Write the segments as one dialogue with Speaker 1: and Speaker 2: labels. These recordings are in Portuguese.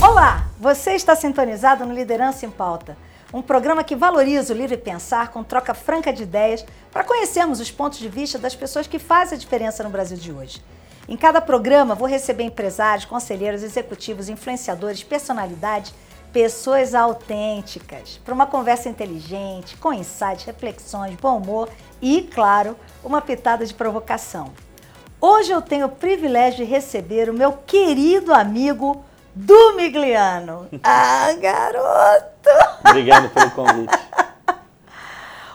Speaker 1: Olá, você está sintonizado no Liderança em Pauta, um programa que valoriza o livre pensar com troca franca de ideias para conhecermos os pontos de vista das pessoas que fazem a diferença no Brasil de hoje. Em cada programa vou receber empresários, conselheiros, executivos, influenciadores, personalidades, pessoas autênticas, para uma conversa inteligente, com insights, reflexões, bom humor e, claro, uma pitada de provocação. Hoje eu tenho o privilégio de receber o meu querido amigo do Migliano. Ah, garoto!
Speaker 2: Obrigado pelo convite.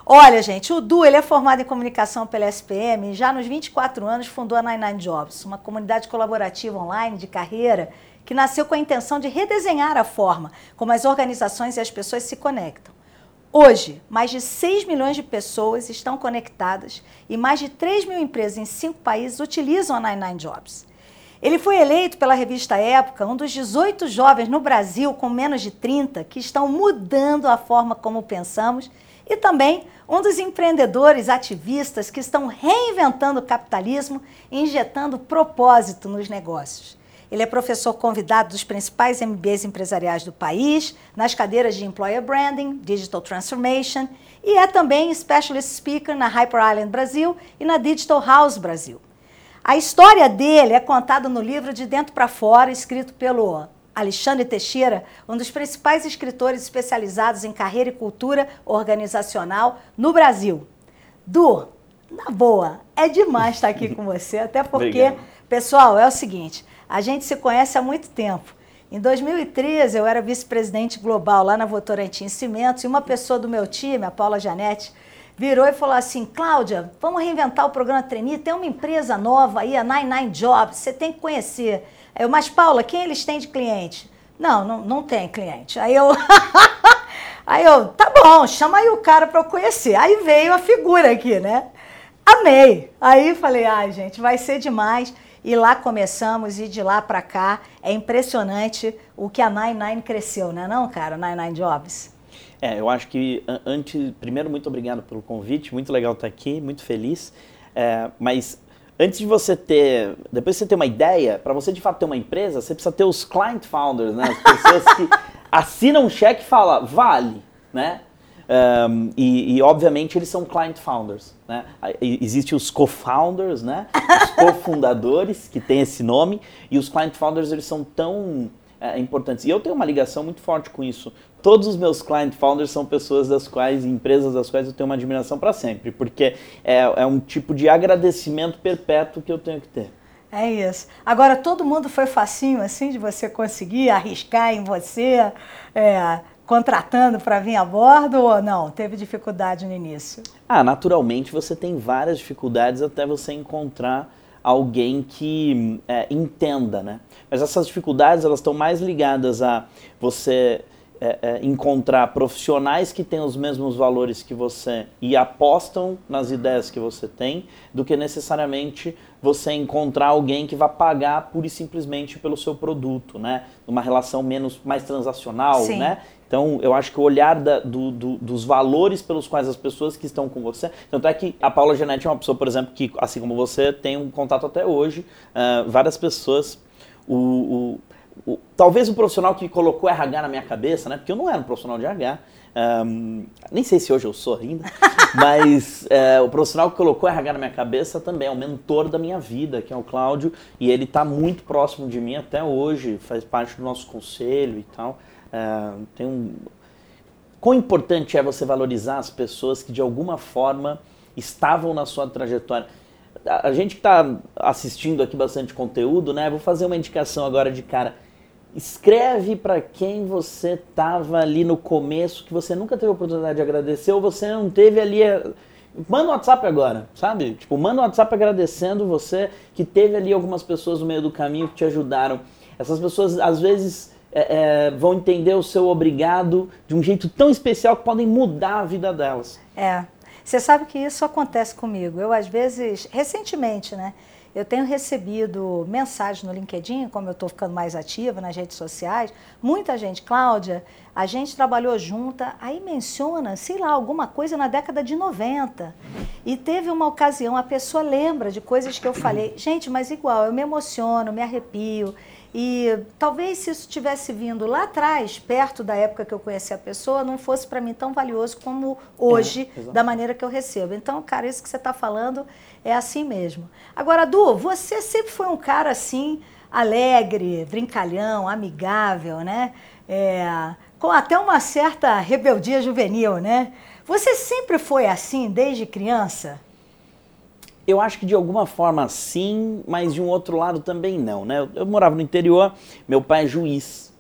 Speaker 1: Olha, gente, o Du ele é formado em comunicação pela SPM e já nos 24 anos fundou a 99 Jobs, uma comunidade colaborativa online de carreira que nasceu com a intenção de redesenhar a forma como as organizações e as pessoas se conectam. Hoje, mais de 6 milhões de pessoas estão conectadas e mais de 3 mil empresas em cinco países utilizam a 99 Jobs. Ele foi eleito pela revista Época um dos 18 jovens no Brasil com menos de 30 que estão mudando a forma como pensamos e também um dos empreendedores ativistas que estão reinventando o capitalismo e injetando propósito nos negócios. Ele é professor convidado dos principais MBAs empresariais do país, nas cadeiras de Employer Branding, Digital Transformation, e é também Specialist Speaker na Hyper Island Brasil e na Digital House Brasil. A história dele é contada no livro De Dentro para Fora, escrito pelo Alexandre Teixeira, um dos principais escritores especializados em carreira e cultura organizacional no Brasil. Du, na boa, é demais estar aqui com você, até porque, Obrigado. pessoal, é o seguinte, a gente se conhece há muito tempo. Em 2013, eu era vice-presidente global lá na Votorantim Cimentos e uma pessoa do meu time, a Paula Janete, virou e falou assim: Cláudia, vamos reinventar o programa Trainee. Tem uma empresa nova aí, a 99 Jobs, você tem que conhecer. Eu, mas Paula, quem eles têm de cliente? Não, não, não tem cliente. Aí eu. aí eu, tá bom, chama aí o cara para eu conhecer. Aí veio a figura aqui, né? Amei. Aí falei, ai, gente, vai ser demais. E lá começamos e de lá para cá é impressionante o que a 99 cresceu, né, não, cara? 99 Jobs.
Speaker 2: É, eu acho que antes, primeiro muito obrigado pelo convite, muito legal estar aqui, muito feliz. É, mas antes de você ter, depois de você ter uma ideia, para você de fato ter uma empresa, você precisa ter os client founders, né? As pessoas que assinam um cheque e falam, vale, né? Um, e, e, obviamente eles são client founders, né? Existem os co-founders, né? Os cofundadores que tem esse nome e os client founders eles são tão é, importantes. E eu tenho uma ligação muito forte com isso, todos os meus client founders são pessoas das quais, empresas das quais eu tenho uma admiração para sempre, porque é, é um tipo de agradecimento perpétuo que eu tenho que ter.
Speaker 1: É isso. Agora, todo mundo foi facinho assim de você conseguir arriscar em você, é, contratando para vir a bordo ou não? Teve dificuldade no início?
Speaker 2: Ah, naturalmente você tem várias dificuldades até você encontrar alguém que é, entenda, né? Mas essas dificuldades elas estão mais ligadas a você é, é, encontrar profissionais que têm os mesmos valores que você e apostam nas ideias que você tem, do que necessariamente você encontrar alguém que vai pagar pura e simplesmente pelo seu produto, né? Uma relação menos mais transacional, Sim. né? Então, eu acho que o olhar da, do, do, dos valores pelos quais as pessoas que estão com você. Tanto é que a Paula Genetti é uma pessoa, por exemplo, que, assim como você, tem um contato até hoje. Uh, várias pessoas. O, o, o, talvez o profissional que colocou RH na minha cabeça, né? Porque eu não era um profissional de RH. Um, nem sei se hoje eu sou ainda, mas é, o profissional que colocou RH na minha cabeça também é o mentor da minha vida, que é o Cláudio, e ele está muito próximo de mim até hoje, faz parte do nosso conselho e tal. É, tem um... Quão importante é você valorizar as pessoas que de alguma forma estavam na sua trajetória? A gente que está assistindo aqui bastante conteúdo, né? Vou fazer uma indicação agora de cara Escreve para quem você estava ali no começo, que você nunca teve a oportunidade de agradecer, ou você não teve ali. A... Manda um WhatsApp agora, sabe? Tipo, manda um WhatsApp agradecendo você que teve ali algumas pessoas no meio do caminho que te ajudaram. Essas pessoas, às vezes, é, é, vão entender o seu obrigado de um jeito tão especial que podem mudar a vida delas.
Speaker 1: É. Você sabe que isso acontece comigo. Eu, às vezes, recentemente, né? Eu tenho recebido mensagens no LinkedIn, como eu estou ficando mais ativa nas redes sociais. Muita gente, Cláudia, a gente trabalhou junta, aí menciona, sei lá, alguma coisa na década de 90. E teve uma ocasião, a pessoa lembra de coisas que eu falei. Gente, mas igual, eu me emociono, me arrepio. E talvez se isso tivesse vindo lá atrás, perto da época que eu conheci a pessoa, não fosse para mim tão valioso como hoje, é, da maneira que eu recebo. Então, cara, isso que você está falando é assim mesmo. Agora, Du, você sempre foi um cara assim, alegre, brincalhão, amigável, né? É, com até uma certa rebeldia juvenil, né? Você sempre foi assim desde criança?
Speaker 2: Eu acho que de alguma forma sim, mas de um outro lado também não, né? Eu, eu, morava no interior, meu pai é juiz.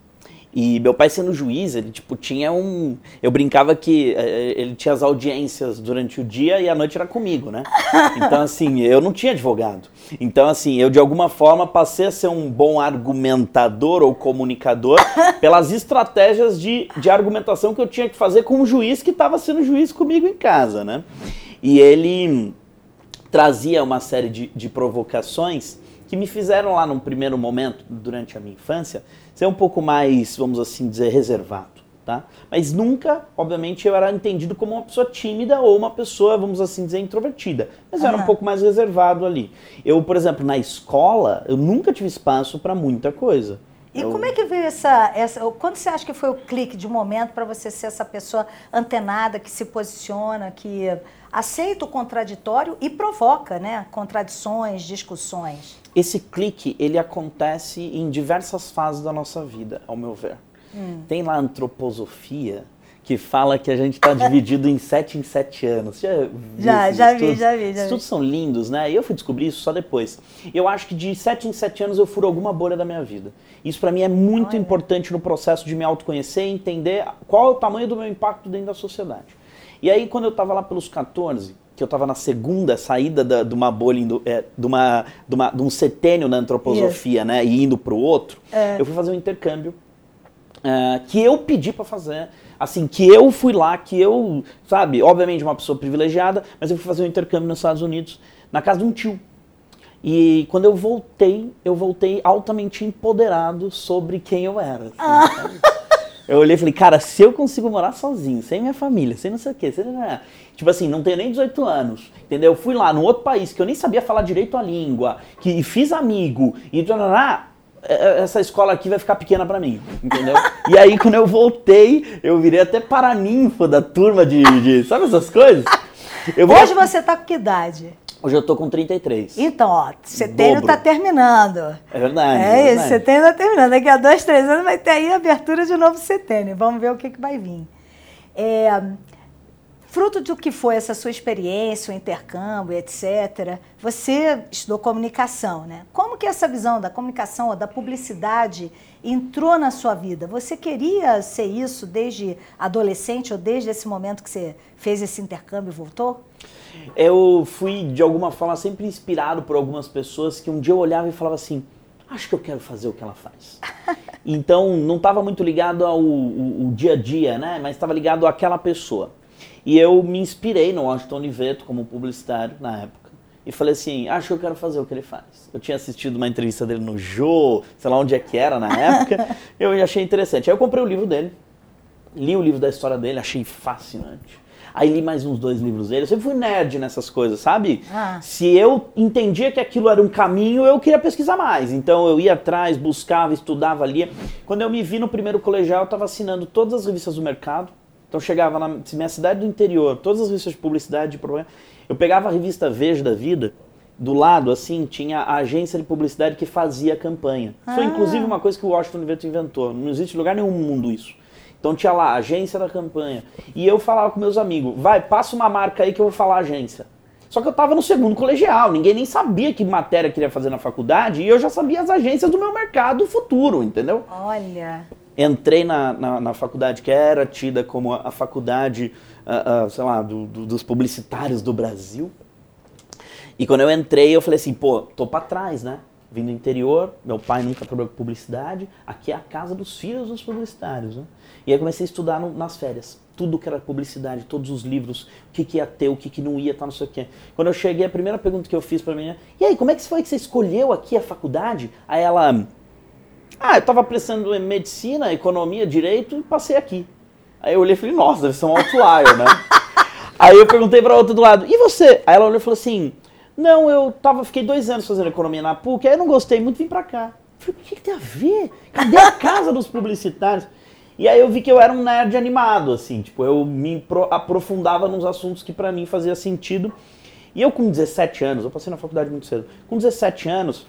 Speaker 2: E meu pai sendo juiz, ele tipo tinha um, eu brincava que eh, ele tinha as audiências durante o dia e a noite era comigo, né? Então assim, eu não tinha advogado. Então assim, eu de alguma forma passei a ser um bom argumentador ou comunicador pelas estratégias de, de argumentação que eu tinha que fazer com o juiz que estava sendo juiz comigo em casa, né? E ele trazia uma série de, de provocações que me fizeram lá num primeiro momento, durante a minha infância, ser um pouco mais, vamos assim dizer, reservado. Tá? Mas nunca, obviamente, eu era entendido como uma pessoa tímida ou uma pessoa, vamos assim dizer, introvertida. Mas eu era um pouco mais reservado ali. Eu, por exemplo, na escola, eu nunca tive espaço para muita coisa.
Speaker 1: E
Speaker 2: eu...
Speaker 1: como é que veio essa, essa. Quando você acha que foi o clique de momento para você ser essa pessoa antenada, que se posiciona, que aceita o contraditório e provoca né, contradições, discussões.
Speaker 2: Esse clique ele acontece em diversas fases da nossa vida, ao meu ver. Hum. Tem lá a antroposofia, que fala que a gente está dividido em sete em sete anos. Já,
Speaker 1: já, já vi, já vi. Já
Speaker 2: estudos são lindos, né? E eu fui descobrir isso só depois. Eu acho que de sete em sete anos eu furo alguma bolha da minha vida. Isso para mim é muito Olha. importante no processo de me autoconhecer e entender qual é o tamanho do meu impacto dentro da sociedade. E aí, quando eu estava lá pelos 14, que eu estava na segunda saída da, de uma bolha, é, de, uma, de, uma, de um setênio na antroposofia, yes. né, e indo para o outro, é. eu fui fazer um intercâmbio uh, que eu pedi para fazer, assim, que eu fui lá, que eu, sabe, obviamente uma pessoa privilegiada, mas eu fui fazer um intercâmbio nos Estados Unidos, na casa de um tio. E quando eu voltei, eu voltei altamente empoderado sobre quem eu era. Assim, ah. Eu olhei e falei, cara, se eu consigo morar sozinho, sem minha família, sem não sei o quê, sem... tipo assim, não tenho nem 18 anos, entendeu? Eu fui lá num outro país que eu nem sabia falar direito a língua, que fiz amigo, e essa escola aqui vai ficar pequena para mim, entendeu? e aí quando eu voltei, eu virei até paraninfo da turma de, de sabe essas coisas?
Speaker 1: Hoje você tá com que idade?
Speaker 2: Hoje eu tô com 33.
Speaker 1: Então, ó, setembro está terminando.
Speaker 2: É verdade.
Speaker 1: É, é isso, setembro está terminando. Daqui a dois, três anos vai ter aí a abertura de novo setembro. Vamos ver o que, que vai vir. É, fruto do que foi essa sua experiência, o intercâmbio, etc., você estudou comunicação, né? Como que essa visão da comunicação ou da publicidade entrou na sua vida? Você queria ser isso desde adolescente ou desde esse momento que você fez esse intercâmbio e voltou?
Speaker 2: Eu fui, de alguma forma, sempre inspirado por algumas pessoas que um dia eu olhava e falava assim, acho que eu quero fazer o que ela faz. Então, não estava muito ligado ao, ao, ao, dia a dia, né? Mas estava ligado àquela pessoa. E eu me inspirei no Washington Oliveto como publicitário na época. E falei assim, acho que eu quero fazer o que ele faz. Eu tinha assistido uma entrevista dele no Jô, sei lá onde é que era na época. eu achei interessante. Aí eu comprei o livro dele, li o livro da história dele, achei fascinante. Aí li mais uns dois livros dele. Eu sempre fui nerd nessas coisas, sabe? Ah. Se eu entendia que aquilo era um caminho, eu queria pesquisar mais. Então eu ia atrás, buscava, estudava, lia. Quando eu me vi no primeiro colegial, eu estava assinando todas as revistas do mercado. Então chegava na minha cidade do interior, todas as revistas de publicidade, de problema. Eu pegava a revista Veja da Vida, do lado, assim, tinha a agência de publicidade que fazia a campanha. Ah. Foi inclusive uma coisa que o Washington Universo inventou. Não existe lugar nenhum no mundo isso. Então tinha lá, agência da campanha. E eu falava com meus amigos, vai, passa uma marca aí que eu vou falar agência. Só que eu estava no segundo colegial, ninguém nem sabia que matéria queria fazer na faculdade e eu já sabia as agências do meu mercado futuro, entendeu?
Speaker 1: Olha.
Speaker 2: Entrei na, na, na faculdade que era tida como a, faculdade, uh, uh, sei lá, do, do, dos publicitários do Brasil. E quando eu entrei, eu falei assim, pô, tô para trás, né? Vim do interior, meu pai nunca trabalhou com publicidade, aqui é a casa dos filhos dos publicitários, né? E aí comecei a estudar no, nas férias. tudo que era publicidade, todos os livros, o que, que ia ter, o que, que não ia, tá, não sei o quê. Quando eu cheguei, a primeira pergunta que eu fiz pra menina, e aí, como é que foi que você escolheu aqui a faculdade? Aí ela, ah, eu tava prestando em medicina, economia, direito e passei aqui. Aí eu olhei e falei, nossa, deve ser um outlier, né? aí eu perguntei pra outra do lado, e você? Aí ela olhou e falou assim, não, eu tava, fiquei dois anos fazendo economia na PUC, aí eu não gostei muito, vim pra cá. Eu falei, o que, que tem a ver? Cadê a casa dos publicitários? E aí eu vi que eu era um nerd animado, assim, tipo, eu me aprofundava nos assuntos que para mim fazia sentido. E eu com 17 anos, eu passei na faculdade muito cedo, com 17 anos,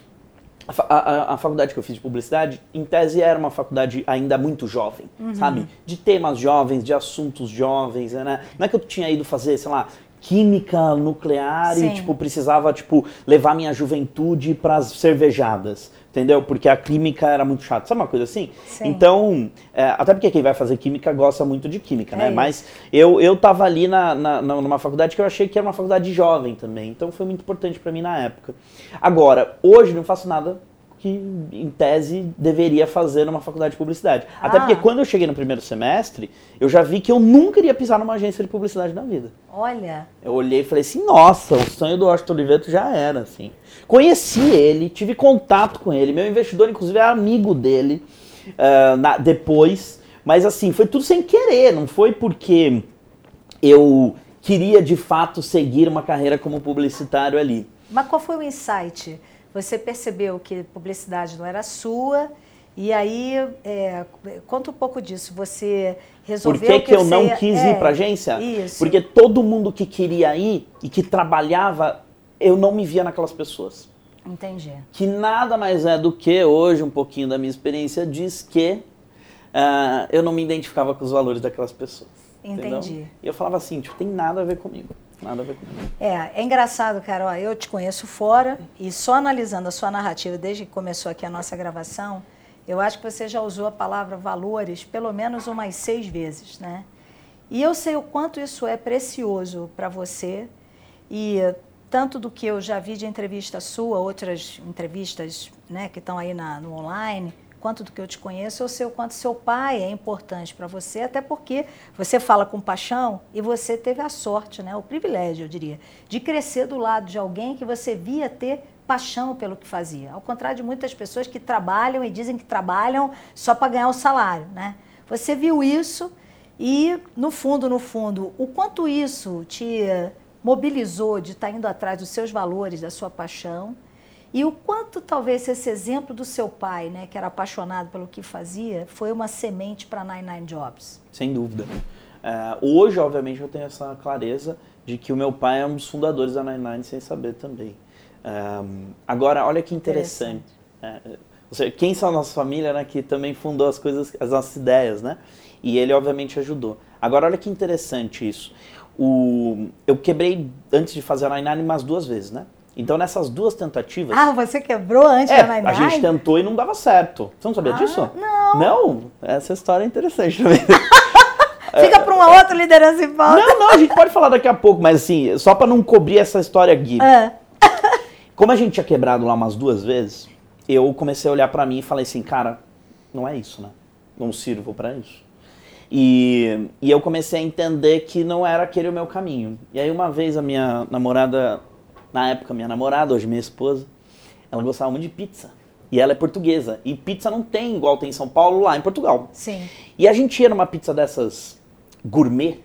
Speaker 2: a, a, a, faculdade que eu fiz de publicidade, em tese, era uma faculdade ainda muito jovem, uhum. sabe? De temas jovens, de assuntos jovens, né? Não é que eu tinha ido fazer, sei lá, química nuclear Sim. e, tipo, precisava, tipo, levar minha juventude para as cervejadas entendeu? Porque a química era muito chata, sabe uma coisa assim? Sim. Então, é, até porque quem vai fazer química gosta muito de química, é né? Isso. Mas eu, eu tava ali na, na, numa faculdade que eu achei que era uma faculdade jovem também, então foi muito importante para mim na época. Agora, hoje não faço nada que, em tese, deveria fazer numa faculdade de publicidade. Ah. Até porque quando eu cheguei no primeiro semestre, eu já vi que eu nunca iria pisar numa agência de publicidade na vida.
Speaker 1: Olha.
Speaker 2: Eu olhei e falei assim, nossa, o sonho do Washington Oliveto já era, assim. Conheci ele, tive contato com ele, meu investidor, inclusive, é amigo dele uh, na, depois. Mas assim, foi tudo sem querer, não foi porque eu queria de fato seguir uma carreira como publicitário ali.
Speaker 1: Mas qual foi o insight? você percebeu que publicidade não era sua, e aí, é, conta um pouco disso. Você resolveu.
Speaker 2: Por que, que, que eu não quis é, ir para agência? Isso. Porque todo mundo que queria ir e que trabalhava, eu não me via naquelas pessoas.
Speaker 1: Entendi.
Speaker 2: Que nada mais é do que hoje, um pouquinho da minha experiência, diz que uh, eu não me identificava com os valores daquelas pessoas.
Speaker 1: Entendi.
Speaker 2: Entendeu? E eu falava assim, tipo, tem nada a ver comigo. Nada a ver comigo.
Speaker 1: É, é engraçado, Carol. Eu te conheço fora e só analisando a sua narrativa desde que começou aqui a nossa gravação, eu acho que você já usou a palavra valores pelo menos umas seis vezes, né? E eu sei o quanto isso é precioso para você e tanto do que eu já vi de entrevista sua, outras entrevistas né, que estão aí na, no online, quanto do que eu te conheço, eu sei o quanto seu pai é importante para você, até porque você fala com paixão e você teve a sorte, né, o privilégio, eu diria, de crescer do lado de alguém que você via ter paixão pelo que fazia. Ao contrário de muitas pessoas que trabalham e dizem que trabalham só para ganhar o salário, né? Você viu isso e, no fundo, no fundo, o quanto isso te mobilizou de estar indo atrás dos seus valores, da sua paixão, e o quanto talvez esse exemplo do seu pai, né, que era apaixonado pelo que fazia, foi uma semente para Nine Nine Jobs?
Speaker 2: Sem dúvida. Uh, hoje, obviamente, eu tenho essa clareza de que o meu pai é um dos fundadores da Nine Nine sem saber também. Um, agora, olha que interessante. interessante. É, quem são a nossa família, né, que também fundou as coisas, as nossas ideias, né? E ele, obviamente, ajudou. Agora, olha que interessante isso. O, eu quebrei, antes de fazer a Nine umas duas vezes, né? Então, nessas duas tentativas.
Speaker 1: Ah, você quebrou antes
Speaker 2: é,
Speaker 1: da Nine
Speaker 2: A gente tentou e não dava certo. Você não sabia ah, disso?
Speaker 1: Não.
Speaker 2: Não? Essa história é interessante também.
Speaker 1: Fica para uma outra liderança em volta.
Speaker 2: Não, não, a gente pode falar daqui a pouco, mas assim, só para não cobrir essa história aqui. Ah. Como a gente tinha quebrado lá umas duas vezes, eu comecei a olhar para mim e falei assim, cara, não é isso, né? Não sirvo para isso. E, e eu comecei a entender que não era aquele o meu caminho. E aí uma vez a minha namorada na época, minha namorada, hoje minha esposa, ela gostava muito de pizza. E ela é portuguesa. E pizza não tem igual tem em São Paulo, lá em Portugal.
Speaker 1: Sim.
Speaker 2: E a gente ia numa pizza dessas gourmet.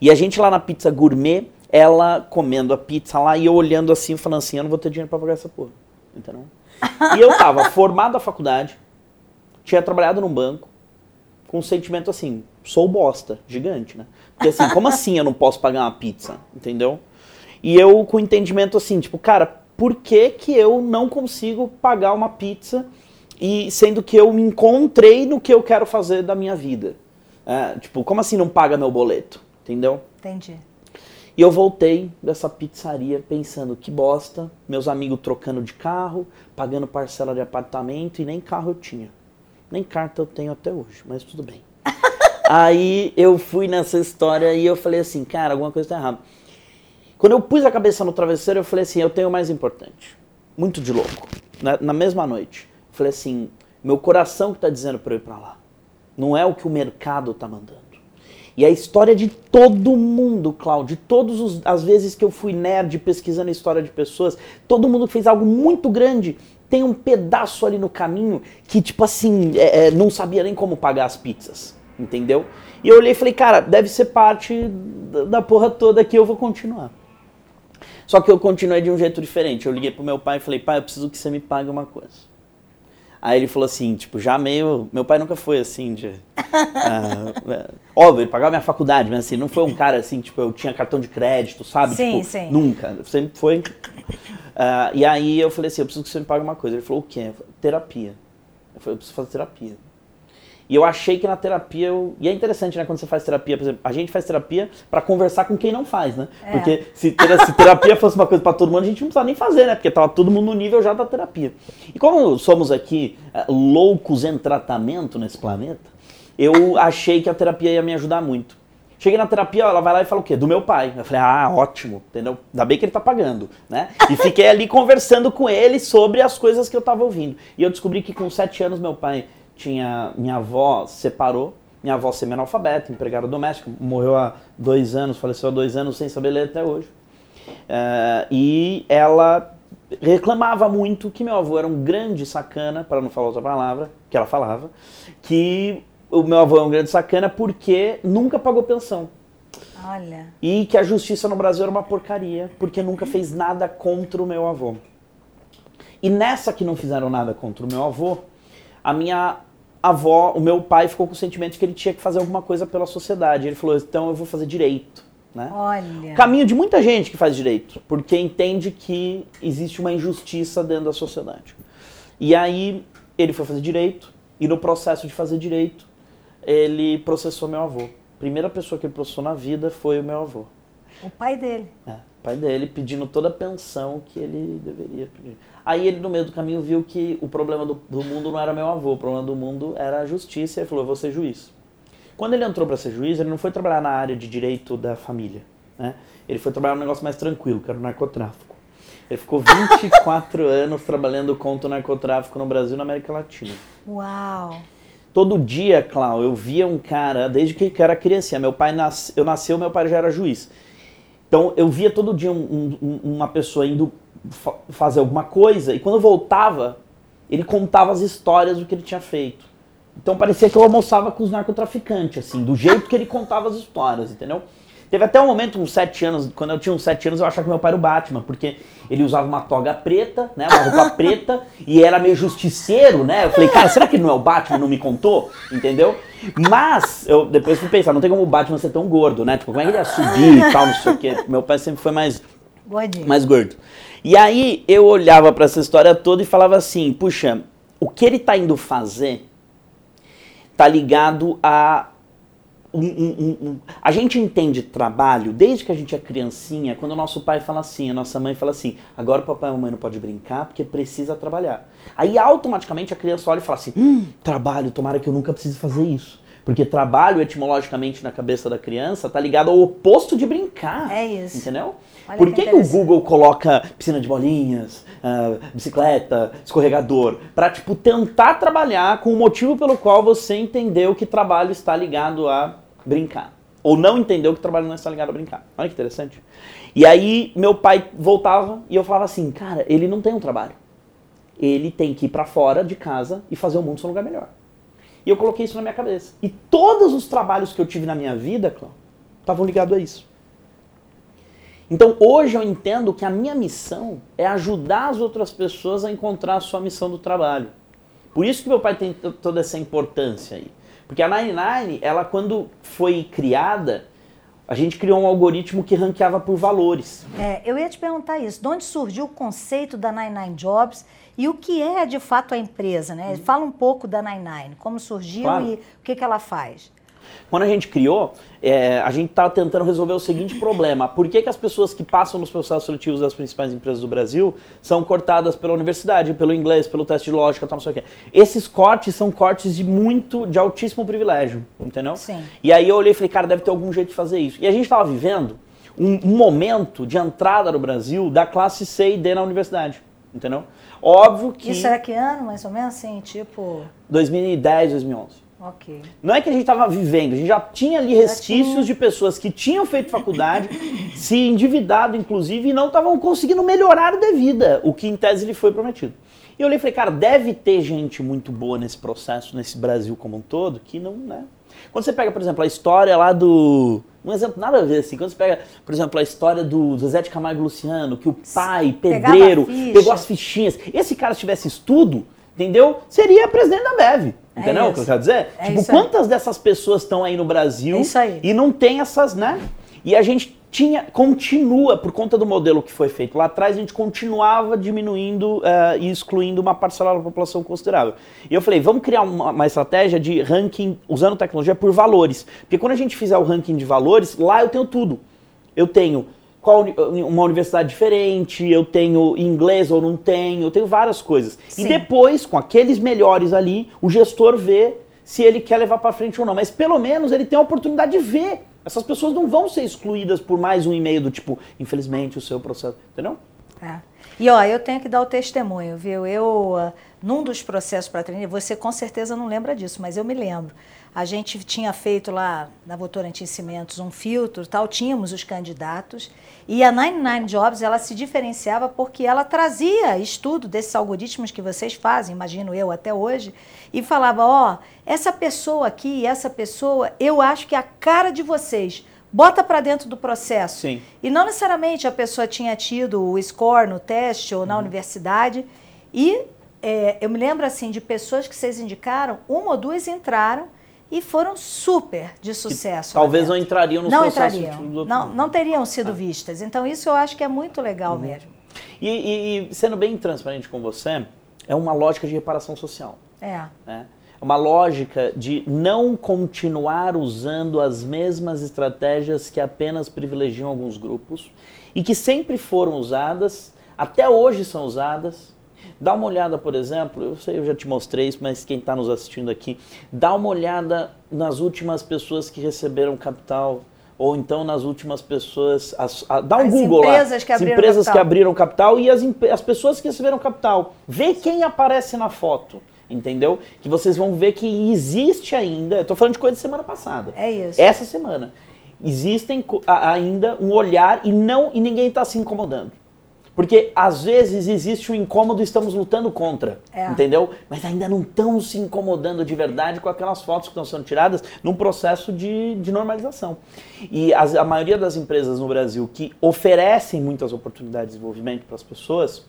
Speaker 2: E a gente lá na pizza gourmet, ela comendo a pizza lá e eu olhando assim, falando assim: eu não vou ter dinheiro pra pagar essa porra. Entendeu? e eu tava formado da faculdade, tinha trabalhado num banco, com um sentimento assim: sou bosta, gigante, né? Porque assim, como assim eu não posso pagar uma pizza? Entendeu? E eu com entendimento assim, tipo, cara, por que, que eu não consigo pagar uma pizza e sendo que eu me encontrei no que eu quero fazer da minha vida? É, tipo, como assim não paga meu boleto? Entendeu?
Speaker 1: Entendi.
Speaker 2: E eu voltei dessa pizzaria pensando que bosta, meus amigos trocando de carro, pagando parcela de apartamento e nem carro eu tinha. Nem carta eu tenho até hoje, mas tudo bem. Aí eu fui nessa história e eu falei assim, cara, alguma coisa tá errada. Quando eu pus a cabeça no travesseiro, eu falei assim: eu tenho o mais importante. Muito de louco. Na, na mesma noite. Eu falei assim: meu coração que está dizendo para eu ir para lá. Não é o que o mercado está mandando. E a história de todo mundo, Cláudio, de todas as vezes que eu fui nerd pesquisando a história de pessoas, todo mundo fez algo muito grande tem um pedaço ali no caminho que, tipo assim, é, é, não sabia nem como pagar as pizzas, entendeu? E eu olhei e falei, cara, deve ser parte da porra toda que eu vou continuar. Só que eu continuei de um jeito diferente. Eu liguei pro meu pai e falei, pai, eu preciso que você me pague uma coisa. Aí ele falou assim, tipo, já meio. Meu pai nunca foi assim, de. uh, óbvio, ele pagava minha faculdade, mas assim, não foi um cara assim, tipo, eu tinha cartão de crédito, sabe?
Speaker 1: Sim,
Speaker 2: tipo,
Speaker 1: sim.
Speaker 2: Nunca. Sempre foi. Uh, e aí eu falei assim, eu preciso que você me pague uma coisa. Ele falou, o quê? Falei, terapia. Eu falei, eu preciso fazer terapia. E eu achei que na terapia eu... E é interessante, né, quando você faz terapia, por exemplo, a gente faz terapia para conversar com quem não faz, né? É. Porque se, se, terapia fosse uma coisa para todo mundo, a gente não precisava nem fazer, né? Porque tava todo mundo no nível já da terapia. E como somos aqui uh, loucos em tratamento nesse planeta, eu achei que a terapia ia me ajudar muito. Cheguei na terapia, ela vai lá e fala o quê? Do meu pai. Eu falei, ah, ótimo, entendeu? Ainda bem que ele tá pagando, né? E fiquei ali conversando com ele sobre as coisas que eu tava ouvindo. E eu descobri que com sete anos meu pai tinha minha avó separou, minha avó semi-analfabeta, empregada doméstica, morreu há dois anos, faleceu há dois anos sem saber ler até hoje. Uh, e ela reclamava muito que meu avô era um grande sacana, para não falar outra palavra, que ela falava, que o meu avô é um grande sacana porque nunca pagou pensão.
Speaker 1: Olha.
Speaker 2: E que a justiça no Brasil era uma porcaria, porque nunca fez nada contra o meu avô. E nessa que não fizeram nada contra o meu avô, a minha avó, o meu pai ficou com o sentimento de que ele tinha que fazer alguma coisa pela sociedade. Ele falou: então eu vou fazer direito. Né?
Speaker 1: Olha.
Speaker 2: Caminho de muita gente que faz direito, porque entende que existe uma injustiça dentro da sociedade. E aí ele foi fazer direito, e no processo de fazer direito, ele processou meu avô. Primeira pessoa que ele processou na vida foi o meu avô.
Speaker 1: O pai dele.
Speaker 2: É, o pai dele pedindo toda a pensão que ele deveria pedir. Aí ele, no meio do caminho, viu que o problema do, do mundo não era meu avô, o problema do mundo era a justiça, e ele falou: eu vou ser juiz. Quando ele entrou para ser juiz, ele não foi trabalhar na área de direito da família. Né? Ele foi trabalhar num negócio mais tranquilo, que era o narcotráfico. Ele ficou 24 anos trabalhando contra o narcotráfico no Brasil e na América Latina.
Speaker 1: Uau!
Speaker 2: Todo dia, Clau, eu via um cara, desde que eu era criança, meu pai nasce, eu nasceu, meu pai já era juiz. Então eu via todo dia um, um, uma pessoa indo fa fazer alguma coisa e quando voltava, ele contava as histórias do que ele tinha feito. Então parecia que eu almoçava com os narcotraficantes, assim, do jeito que ele contava as histórias, entendeu? Teve até um momento, uns sete anos, quando eu tinha uns sete anos, eu achava que meu pai era o Batman, porque ele usava uma toga preta, né, uma roupa preta, e era meio justiceiro, né? Eu falei, cara, será que ele não é o Batman? Não me contou? Entendeu? Mas, eu depois fui pensar, não tem como o Batman ser tão gordo, né? Tipo, como é que ele ia subir e tal, não sei o quê. Meu pai sempre foi mais,
Speaker 1: Gordinho.
Speaker 2: mais gordo. E aí eu olhava para essa história toda e falava assim, puxa, o que ele tá indo fazer tá ligado a um, um, um, a gente entende trabalho desde que a gente é criancinha, quando o nosso pai fala assim, a nossa mãe fala assim, agora o papai e a mamãe não pode brincar porque precisa trabalhar. Aí automaticamente a criança olha e fala assim, hum, trabalho, tomara que eu nunca precise fazer isso. Porque trabalho, etimologicamente, na cabeça da criança, está ligado ao oposto de brincar.
Speaker 1: É isso.
Speaker 2: Entendeu? Olha Por que, que, que o Google coloca piscina de bolinhas, uh, bicicleta, escorregador? Para, tipo, tentar trabalhar com o motivo pelo qual você entendeu que trabalho está ligado a brincar. Ou não entendeu que trabalho não está ligado a brincar. Olha que interessante. E aí, meu pai voltava e eu falava assim, cara, ele não tem um trabalho. Ele tem que ir para fora de casa e fazer o mundo ser um lugar melhor. E eu coloquei isso na minha cabeça. E todos os trabalhos que eu tive na minha vida, estavam ligados a isso. Então hoje eu entendo que a minha missão é ajudar as outras pessoas a encontrar a sua missão do trabalho. Por isso que meu pai tem toda essa importância aí. Porque a 99, ela quando foi criada, a gente criou um algoritmo que ranqueava por valores.
Speaker 1: É, eu ia te perguntar isso. De onde surgiu o conceito da 99 Jobs e o que é de fato a empresa? Né? Fala um pouco da 99, como surgiu claro. e o que, que ela faz.
Speaker 2: Quando a gente criou, é, a gente estava tentando resolver o seguinte problema. Por que, que as pessoas que passam nos processos seletivos das principais empresas do Brasil são cortadas pela universidade, pelo inglês, pelo teste de lógica, tal, não sei o quê? Esses cortes são cortes de muito, de altíssimo privilégio, entendeu?
Speaker 1: Sim.
Speaker 2: E aí eu olhei e falei, cara, deve ter algum jeito de fazer isso. E a gente estava vivendo um momento de entrada no Brasil da classe C e D na universidade, entendeu? Óbvio que...
Speaker 1: Isso era que ano, mais ou menos, assim, tipo...
Speaker 2: 2010, 2011.
Speaker 1: Ok.
Speaker 2: Não é que a gente estava vivendo, a gente já tinha ali resquícios tinha. de pessoas que tinham feito faculdade, se endividado, inclusive, e não estavam conseguindo melhorar de vida, o que em tese lhe foi prometido. E eu olhei e falei, cara, deve ter gente muito boa nesse processo, nesse Brasil como um todo, que não, né? Quando você pega, por exemplo, a história lá do. Um exemplo nada a ver, assim. Quando você pega, por exemplo, a história do Zé de Camargo Luciano, que o pai, pedreiro, pegou as fichinhas. Esse cara, se tivesse estudo, entendeu? Seria presidente da BEV. É entendeu é o que eu quero dizer? É tipo, quantas dessas pessoas estão aí no Brasil
Speaker 1: é
Speaker 2: e não tem essas, né? E a gente tinha, continua, por conta do modelo que foi feito lá atrás, a gente continuava diminuindo uh, e excluindo uma parcela da população considerável. E eu falei, vamos criar uma, uma, estratégia de ranking usando tecnologia por valores. Porque quando a gente fizer o ranking de valores, lá eu tenho tudo. Eu tenho qual, uma universidade diferente, eu tenho inglês ou não tenho, eu tenho várias coisas. Sim. E depois, com aqueles melhores ali, o gestor vê se ele quer levar para frente ou não. Mas pelo menos ele tem a oportunidade de ver essas pessoas não vão ser excluídas por mais um e-mail do tipo, infelizmente, o seu processo. Entendeu?
Speaker 1: É. E ó, eu tenho que dar o testemunho, viu? Eu, uh, num dos processos para treinar, você com certeza não lembra disso, mas eu me lembro. A gente tinha feito lá na Votorantim Cimentos um filtro, tal, tínhamos os candidatos, e a 99 Jobs ela se diferenciava porque ela trazia estudo desses algoritmos que vocês fazem, imagino eu até hoje, e falava, ó, oh, essa pessoa aqui, essa pessoa, eu acho que é a cara de vocês bota para dentro do processo.
Speaker 2: Sim.
Speaker 1: E não necessariamente a pessoa tinha tido o score no teste ou na uhum. universidade. E é, eu me lembro assim de pessoas que vocês indicaram, uma ou duas entraram e foram super de sucesso.
Speaker 2: talvez não entrariam no
Speaker 1: não entrariam, do... não, não teriam sido ah. vistas. Então isso eu acho que é muito legal uhum. mesmo.
Speaker 2: E, e, e, sendo bem transparente com você, é uma lógica de reparação social.
Speaker 1: É.
Speaker 2: Né? É uma lógica de não continuar usando as mesmas estratégias que apenas privilegiam alguns grupos e que sempre foram usadas, até hoje são usadas Dá uma olhada, por exemplo, eu sei, eu já te mostrei isso, mas quem está nos assistindo aqui, dá uma olhada nas últimas pessoas que receberam capital ou então nas últimas pessoas, as, a, dá um
Speaker 1: as
Speaker 2: Google
Speaker 1: empresas
Speaker 2: lá,
Speaker 1: que as
Speaker 2: empresas
Speaker 1: capital.
Speaker 2: que abriram capital e as, as pessoas que receberam capital. Vê quem aparece na foto, entendeu? Que vocês vão ver que existe ainda, estou falando de coisa de semana passada.
Speaker 1: É isso.
Speaker 2: Essa semana. Existem ainda um olhar e não e ninguém está se incomodando. Porque às vezes existe um incômodo e estamos lutando contra, é. entendeu? Mas ainda não estão se incomodando de verdade com aquelas fotos que estão sendo tiradas num processo de, de normalização. E as, a maioria das empresas no Brasil que oferecem muitas oportunidades de desenvolvimento para as pessoas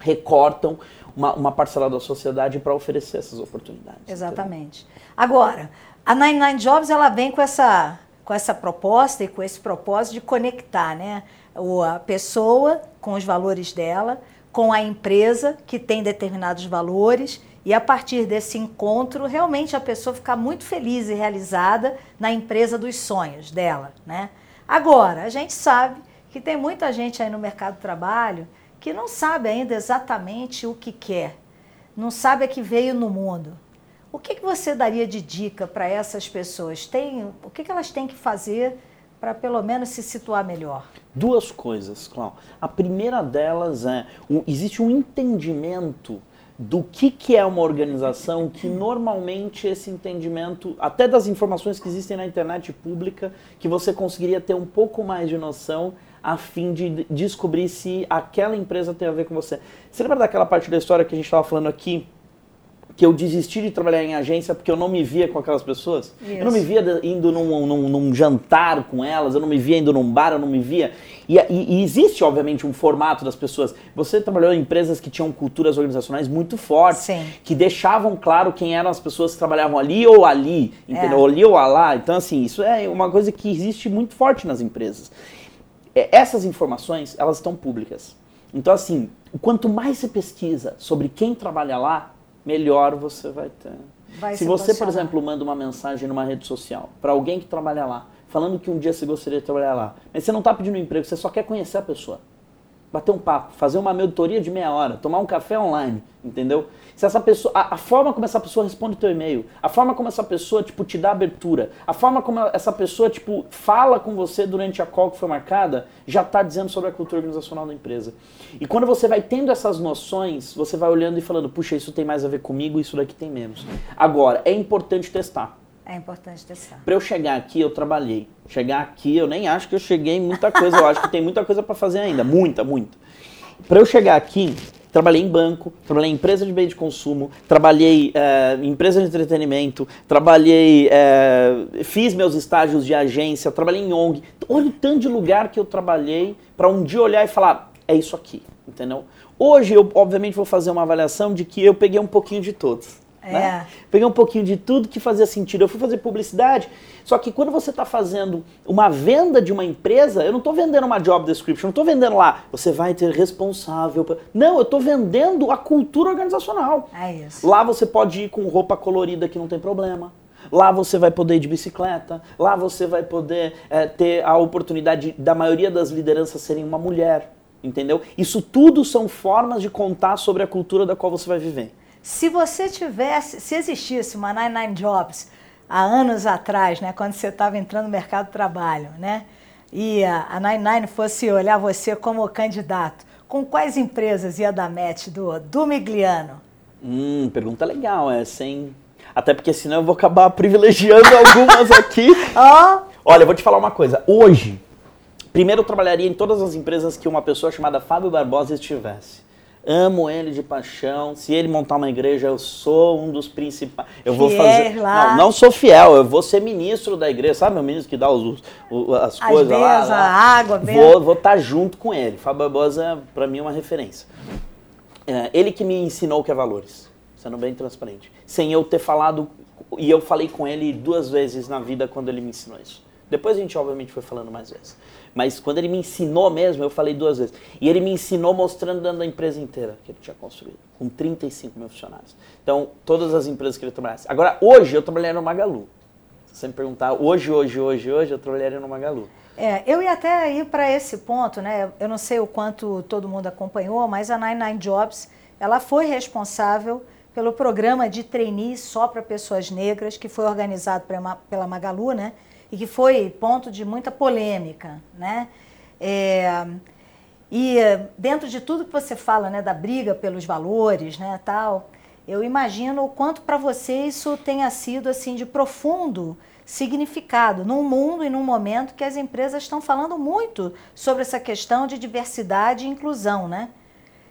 Speaker 2: recortam uma, uma parcela da sociedade para oferecer essas oportunidades.
Speaker 1: Exatamente. Entendeu? Agora, a 99 Jobs ela vem com essa, com essa proposta e com esse propósito de conectar, né? A pessoa com os valores dela, com a empresa que tem determinados valores e a partir desse encontro realmente a pessoa ficar muito feliz e realizada na empresa dos sonhos dela, né? Agora, a gente sabe que tem muita gente aí no mercado do trabalho que não sabe ainda exatamente o que quer, não sabe a que veio no mundo. O que, que você daria de dica para essas pessoas? Tem, o que, que elas têm que fazer para pelo menos se situar melhor?
Speaker 2: Duas coisas, Cláudio. A primeira delas é, um, existe um entendimento do que, que é uma organização que normalmente esse entendimento, até das informações que existem na internet pública, que você conseguiria ter um pouco mais de noção a fim de descobrir se aquela empresa tem a ver com você. Você lembra daquela parte da história que a gente estava falando aqui que eu desisti de trabalhar em agência porque eu não me via com aquelas pessoas. Isso. Eu não me via indo num, num, num, jantar com elas, eu não me via indo num bar, eu não me via. E, e, e, existe, obviamente, um formato das pessoas. Você trabalhou em empresas que tinham culturas organizacionais muito fortes,
Speaker 1: Sim.
Speaker 2: que deixavam claro quem eram as pessoas que trabalhavam ali ou ali, entendeu? É. Ali ou lá. Então, assim, isso é uma coisa que existe muito forte nas empresas. É, essas informações, elas estão públicas. Então, assim, quanto mais você pesquisa sobre quem trabalha lá, melhor você vai ter. Vai se você, por exemplo, manda uma mensagem numa rede social para alguém que trabalha lá, falando que um dia você gostaria de trabalhar lá, mas você não está pedindo emprego, você só quer conhecer a pessoa. bater um papo, fazer uma auditoria de meia hora, tomar um café online, entendeu? Se essa pessoa, a, a, forma como essa pessoa responde o teu e-mail, a forma como essa pessoa, tipo, te dá abertura, a forma como essa pessoa, tipo, fala com você durante a call que foi marcada, já está dizendo sobre a cultura organizacional da empresa. E quando você vai tendo essas noções, você vai olhando e falando, puxa, isso tem mais a ver comigo, isso daqui tem menos. Agora, é importante testar.
Speaker 1: É importante testar.
Speaker 2: Para eu chegar aqui, eu trabalhei. Chegar aqui, eu nem acho que eu cheguei em muita coisa. Eu acho que tem muita coisa para fazer ainda. Muita, muita. Para eu chegar aqui, trabalhei em banco, trabalhei em empresa de bem de consumo, trabalhei é, em empresa de entretenimento, trabalhei, é, fiz meus estágios de agência, trabalhei em ONG. Olha o tanto de lugar que eu trabalhei para um dia olhar e falar, é isso aqui, entendeu? Hoje eu, obviamente, vou fazer uma avaliação de que eu peguei um pouquinho de todos. É. Né? Peguei um pouquinho de tudo que fazia sentido. Eu fui fazer publicidade, só que quando você está fazendo uma venda de uma empresa, eu não estou vendendo uma job description, não estou vendendo lá, você vai ter responsável. Pra... Não, eu estou vendendo a cultura organizacional.
Speaker 1: É isso.
Speaker 2: Lá você pode ir com roupa colorida que não tem problema. Lá você vai poder ir de bicicleta, lá você vai poder é, ter a oportunidade da maioria das lideranças serem uma mulher, entendeu? Isso tudo são formas de contar sobre a cultura da qual você vai viver.
Speaker 1: Se você tivesse, se existisse uma 99 Jobs há anos atrás, né, quando você estava entrando no mercado de trabalho, né, e a 99 fosse olhar você como candidato, com quais empresas ia dar match do, do Migliano?
Speaker 2: Hum, pergunta legal essa, hein? Até porque senão eu vou acabar privilegiando algumas aqui. oh. Olha, eu vou te falar uma coisa. Hoje, primeiro eu trabalharia em todas as empresas que uma pessoa chamada Fábio Barbosa estivesse. Amo ele de paixão. Se ele montar uma igreja, eu sou um dos principais. Eu vou fazer.
Speaker 1: Lá.
Speaker 2: Não, não sou fiel, eu vou ser ministro da igreja. Sabe o ministro que dá os, os as, as coisas lá, lá?
Speaker 1: A água,
Speaker 2: Vou estar tá junto com ele. Fábio Barbosa, para mim, é uma referência. É, ele que me ensinou o que é valores, sendo bem transparente. Sem eu ter falado. E eu falei com ele duas vezes na vida quando ele me ensinou isso. Depois a gente, obviamente, foi falando mais vezes. Mas quando ele me ensinou mesmo, eu falei duas vezes. E ele me ensinou mostrando dentro da empresa inteira que ele tinha construído, com 35 mil funcionários. Então, todas as empresas que ele trabalhasse. Agora, hoje eu trabalhei no Magalu. Se você me perguntar, hoje, hoje, hoje, hoje, eu trabalharia no Magalu.
Speaker 1: É, eu ia até ir para esse ponto, né? Eu não sei o quanto todo mundo acompanhou, mas a 99 Jobs, ela foi responsável pelo programa de trainee só para pessoas negras, que foi organizado pela Magalu, né? E que foi ponto de muita polêmica, né? É, e dentro de tudo que você fala, né, da briga pelos valores, né, tal, eu imagino o quanto para você isso tenha sido assim de profundo significado num mundo e num momento que as empresas estão falando muito sobre essa questão de diversidade e inclusão, né?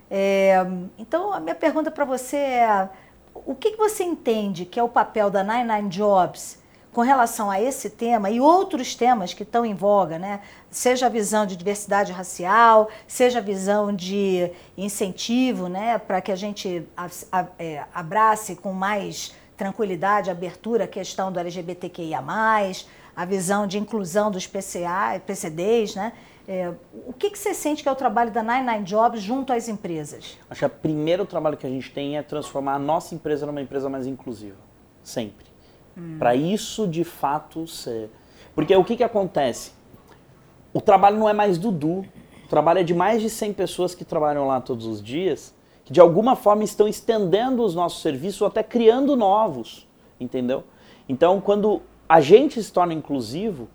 Speaker 1: É, então a minha pergunta para você é o que, que você entende que é o papel da Nine Nine Jobs com relação a esse tema e outros temas que estão em voga, né? seja a visão de diversidade racial, seja a visão de incentivo né? para que a gente é, abrace com mais tranquilidade, abertura a questão do LGBTQIA+, a visão de inclusão dos PCA, PCDs, né? É, o que, que você sente que é o trabalho da Nine Nine Jobs junto às empresas?
Speaker 2: Acho que o primeiro trabalho que a gente tem é transformar a nossa empresa numa empresa mais inclusiva. Sempre. Hum. Para isso de fato ser. Porque o que, que acontece? O trabalho não é mais do Du. O trabalho é de mais de 100 pessoas que trabalham lá todos os dias, que de alguma forma estão estendendo os nossos serviços ou até criando novos. Entendeu? Então, quando a gente se torna inclusivo,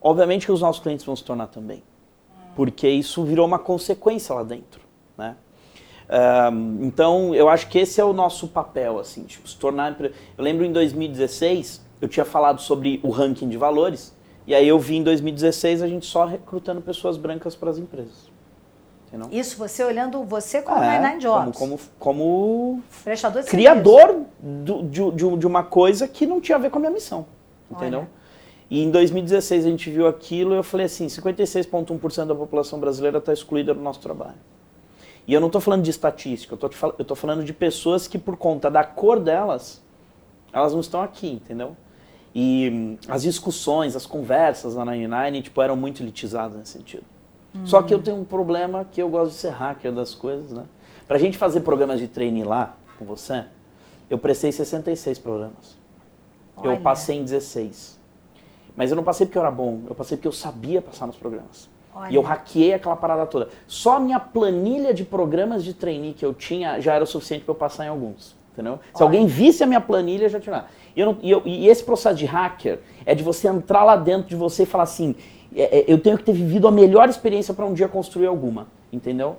Speaker 2: obviamente que os nossos clientes vão se tornar também. Porque isso virou uma consequência lá dentro. Né? Então, eu acho que esse é o nosso papel, assim, tipo, se tornar... Eu lembro em 2016, eu tinha falado sobre o ranking de valores, e aí eu vi em 2016 a gente só recrutando pessoas brancas para as empresas.
Speaker 1: Entendeu? Isso você olhando você como é, Nine Jobs.
Speaker 2: Como, como, como criador do, de, de, de, uma coisa que não tinha a ver com a minha missão. Entendeu? Olha. E em 2016 a gente viu aquilo e eu falei assim, 56,1% da população brasileira está excluída do nosso trabalho. E eu não estou falando de estatística, eu estou falando de pessoas que por conta da cor delas, elas não estão aqui, entendeu? E hum, as discussões, as conversas na 99 tipo, eram muito elitizadas nesse sentido. Uhum. Só que eu tenho um problema que eu gosto de ser hacker das coisas, né? Pra gente fazer programas de treine lá com você, eu prestei 66 programas. Olha. Eu passei em 16. Mas eu não passei porque eu era bom, eu passei porque eu sabia passar nos programas. Olha. E eu hackeei aquela parada toda. Só a minha planilha de programas de trainee que eu tinha já era o suficiente para eu passar em alguns. Entendeu? Se alguém visse a minha planilha, já tinha. E, eu não, e, eu, e, esse processo de hacker é de você entrar lá dentro de você e falar assim: é, é, eu tenho que ter vivido a melhor experiência para um dia construir alguma. Entendeu?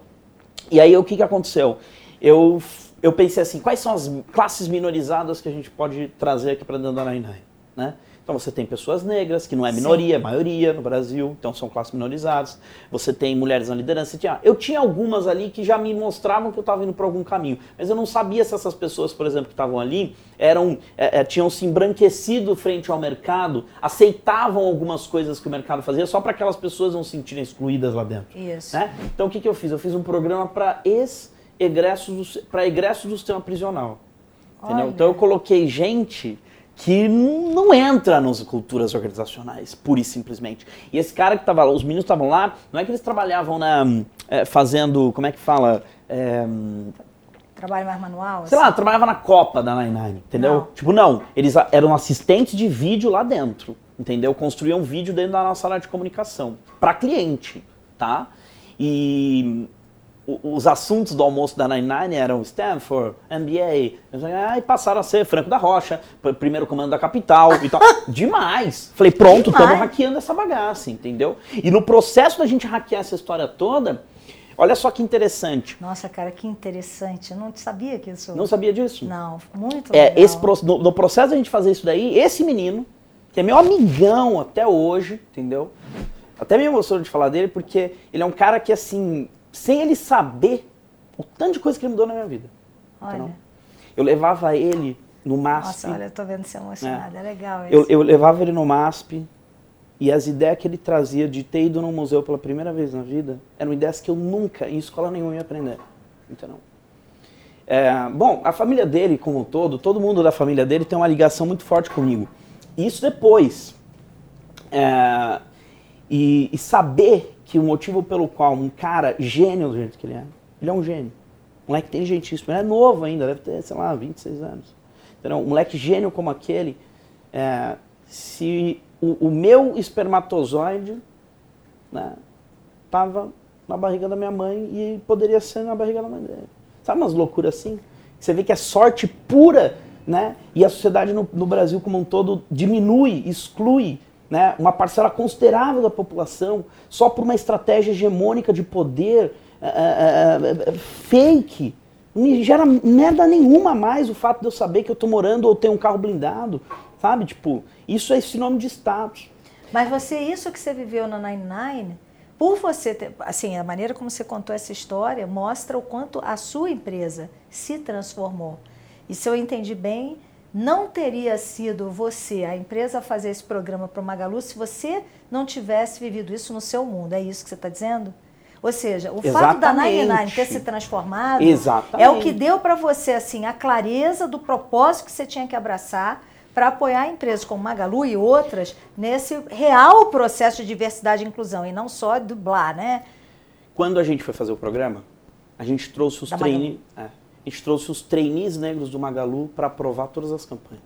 Speaker 2: E aí o que, que aconteceu? Eu, eu pensei assim: quais são as classes minorizadas que a gente pode trazer aqui para dentro da 99? Né? Então você tem pessoas negras, que não é minoria, é maioria no Brasil, então são classes minorizadas. Você tem mulheres na liderança. Tinha, eu tinha algumas ali que já me mostravam que eu estava indo por algum caminho, mas eu não sabia se essas pessoas, por exemplo, que estavam ali, eram é, é, tinham se embranquecido frente ao mercado, aceitavam algumas coisas que o mercado fazia só para aquelas pessoas não se sentirem excluídas lá dentro.
Speaker 1: Isso.
Speaker 2: Né? Então o que, que eu fiz? Eu fiz um programa para ex-egressos para egressos do sistema prisional. Então eu coloquei gente que não entra nas culturas organizacionais, pura e simplesmente. E esse cara que estava lá, os meninos estavam lá, não é que eles trabalhavam na, é, fazendo, como é que fala? É,
Speaker 1: Trabalho mais manual?
Speaker 2: Sei assim? lá, trabalhava na Copa da Nine entendeu? Não. Tipo, não, eles eram assistentes de vídeo lá dentro, entendeu? Construíam vídeo dentro da nossa área de comunicação, para cliente, tá? E os assuntos do almoço da Nine Nine eram Stanford, MBA, e passaram a ser Franco da Rocha, primeiro comando da capital e tal. Demais! Falei, pronto, estamos hackeando essa bagaça, entendeu? E no processo da gente hackear essa história toda, olha só que interessante.
Speaker 1: Nossa, cara, que interessante. Eu não sabia que isso.
Speaker 2: Não sabia disso?
Speaker 1: Não, muito
Speaker 2: é, legal. Esse, no, no processo da gente fazer isso daí, esse menino, que é meu amigão até hoje, entendeu? Até me emociono de falar dele, porque ele é um cara que, assim, sem ele saber o tanto de coisa que ele mudou na minha vida. Olha. Eu levava ele no MASP.
Speaker 1: Nossa, olha, eu tô vendo você emocionado, é, é legal isso.
Speaker 2: Eu, eu levava ele no MASP e as ideias que ele trazia de ter ido no museu pela primeira vez na vida eram ideias que eu nunca, em escola nenhuma, ia aprender. Entendeu? É, bom, a família dele como um todo, todo mundo da família dele tem uma ligação muito forte comigo. Isso depois. É, e, e saber que o motivo pelo qual um cara gênio do jeito que ele é, ele é um gênio. Um moleque inteligentíssimo, ele é novo ainda, deve ter, sei lá, 26 anos. Entendeu? Um moleque gênio como aquele, é, se o, o, meu espermatozoide né, tava na barriga da minha mãe e poderia ser na barriga da mãe dele. Sabe umas loucuras assim? Você vê que é sorte pura, né? E a sociedade no, no Brasil como um todo diminui, exclui né, uma parcela considerável da população só por uma estratégia hegemônica de poder é, é, é, fake. Não gera merda nenhuma mais o fato de eu saber que eu estou morando ou tenho um carro blindado, sabe? Tipo, isso é nome de status.
Speaker 1: Mas você, isso que você viveu na 99, por você ter, assim, a maneira como você contou essa história mostra o quanto a sua empresa se transformou. E se eu entendi bem, não teria sido você, a empresa, a fazer esse programa para o Magalu se você não tivesse vivido isso no seu mundo. É isso que você está dizendo? Ou seja, o Exatamente. fato da 99 ter se transformado
Speaker 2: Exatamente.
Speaker 1: é o que deu para você assim a clareza do propósito que você tinha que abraçar para apoiar empresas como Magalu e outras nesse real processo de diversidade e inclusão e não só dublar, né?
Speaker 2: Quando a gente foi fazer o programa, a gente trouxe os treinos a gente trouxe os trainees negros do Magalu para aprovar todas as campanhas.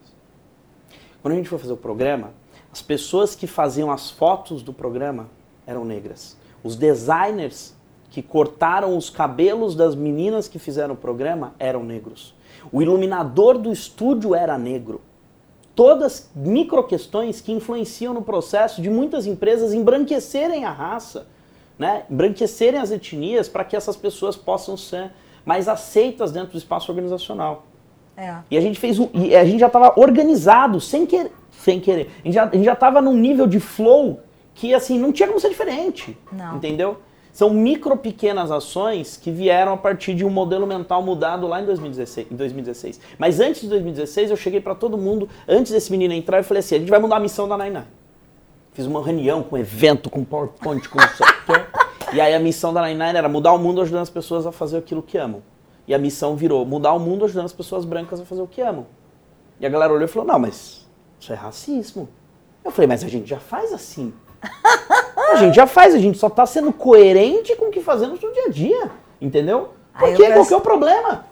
Speaker 2: Quando a gente foi fazer o programa, as pessoas que faziam as fotos do programa eram negras. Os designers que cortaram os cabelos das meninas que fizeram o programa eram negros. O iluminador do estúdio era negro. Todas micro questões que influenciam no processo de muitas empresas embranquecerem a raça, né? embranquecerem as etnias para que essas pessoas possam ser mais aceitas dentro do espaço organizacional.
Speaker 1: É.
Speaker 2: E a gente fez um, e a gente já estava organizado, sem querer, sem querer. A gente já estava num nível de flow que assim não tinha como ser diferente,
Speaker 1: não.
Speaker 2: entendeu? São micro pequenas ações que vieram a partir de um modelo mental mudado lá em 2016. Em 2016. Mas antes de 2016 eu cheguei para todo mundo, antes desse menino entrar, eu falei assim, a gente vai mudar a missão da Nine Fiz uma reunião com evento, com PowerPoint, com E aí a missão da Nine era mudar o mundo ajudando as pessoas a fazer aquilo que amam. E a missão virou mudar o mundo ajudando as pessoas brancas a fazer o que amam. E a galera olhou e falou: não, mas isso é racismo. Eu falei: mas a gente já faz assim. A gente já faz, a gente só está sendo coerente com o que fazemos no dia a dia. Entendeu? Por quê? Qual que é o problema?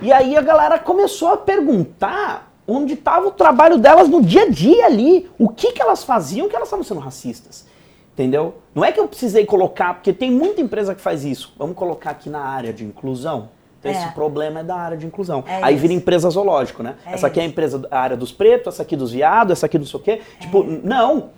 Speaker 2: E aí a galera começou a perguntar onde estava o trabalho delas no dia a dia ali. O que, que elas faziam que elas estavam sendo racistas. Entendeu? Não é que eu precisei colocar, porque tem muita empresa que faz isso. Vamos colocar aqui na área de inclusão. Então, é. esse problema é da área de inclusão. É Aí isso. vira empresa zoológico, né? É essa aqui isso. é a empresa, a área dos pretos, essa aqui dos viados, essa aqui do sei o quê. Tipo, é. não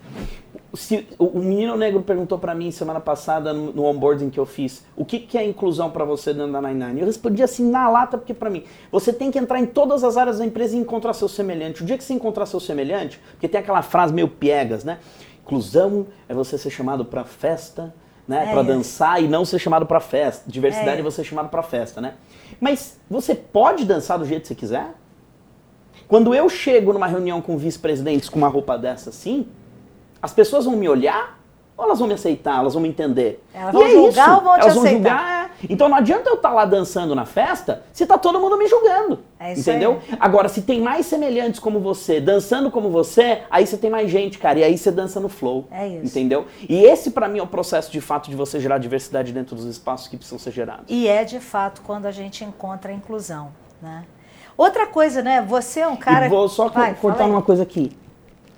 Speaker 2: se, o menino negro perguntou para mim semana passada no, no, onboarding que eu fiz, o que, que é inclusão para você dentro da 99? Eu respondi assim na lata, porque para mim, você tem que entrar em todas as áreas da empresa e encontrar seu semelhante. O dia que você encontrar seu semelhante, porque tem aquela frase meio piegas, né? Inclusão é você ser chamado para festa, né? É para dançar e não ser chamado para festa. Diversidade é. é você ser chamado para festa, né? Mas você pode dançar do jeito que você quiser? Quando eu chego numa reunião com vice-presidentes com uma roupa dessa assim, as pessoas vão me olhar ou elas vão me aceitar, elas vão me entender?
Speaker 1: Elas vão é julgar isso. ou vão te elas aceitar? Vão julgar,
Speaker 2: é. Então não adianta eu estar tá lá dançando na festa se tá todo mundo me julgando. É isso entendeu? Aí. Agora, se tem mais semelhantes como você, dançando como você, aí você tem mais gente, cara. E aí você dança no flow.
Speaker 1: É isso.
Speaker 2: Entendeu? E esse, para mim, é o processo de fato de você gerar diversidade dentro dos espaços que precisam ser gerados.
Speaker 1: E é de fato quando a gente encontra a inclusão, né? Outra coisa, né? Você é um cara.
Speaker 2: E vou só Vai, cortar uma coisa aqui.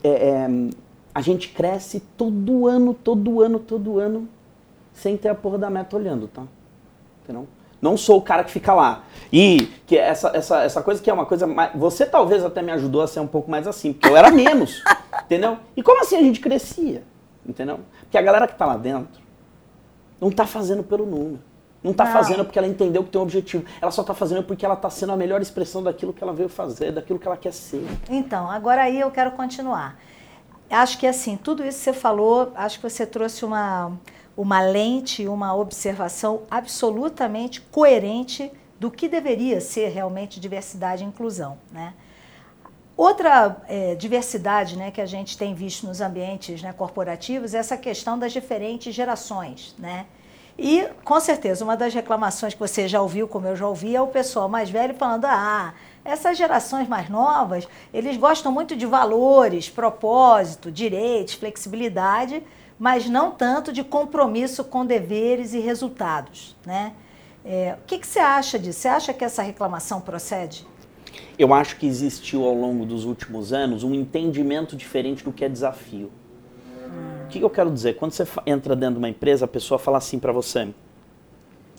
Speaker 2: É, é a gente cresce todo ano, todo ano, todo ano, sem ter a porra da meta olhando, tá? Entendeu? Não sou o cara que fica lá. E que essa, essa, essa coisa que é uma coisa mais. Você talvez até me ajudou a ser um pouco mais assim, porque eu era menos. entendeu? E como assim a gente crescia? Entendeu? Porque a galera que tá lá dentro não tá fazendo pelo número. Não tá não. fazendo porque ela entendeu que tem um objetivo. Ela só tá fazendo porque ela tá sendo a melhor expressão daquilo que ela veio fazer, daquilo que ela quer ser.
Speaker 1: Então, agora aí eu quero continuar acho que assim, tudo isso que você falou, acho que você trouxe uma, uma lente, uma observação absolutamente coerente do que deveria ser realmente diversidade e inclusão. Né? Outra é, diversidade né, que a gente tem visto nos ambientes né, corporativos é essa questão das diferentes gerações. Né? E, com certeza, uma das reclamações que você já ouviu, como eu já ouvi, é o pessoal mais velho falando: ah, essas gerações mais novas, eles gostam muito de valores, propósito, direitos, flexibilidade, mas não tanto de compromisso com deveres e resultados. Né? É, o que, que você acha disso? Você acha que essa reclamação procede?
Speaker 2: Eu acho que existiu ao longo dos últimos anos um entendimento diferente do que é desafio. O que eu quero dizer? Quando você entra dentro de uma empresa, a pessoa fala assim para você: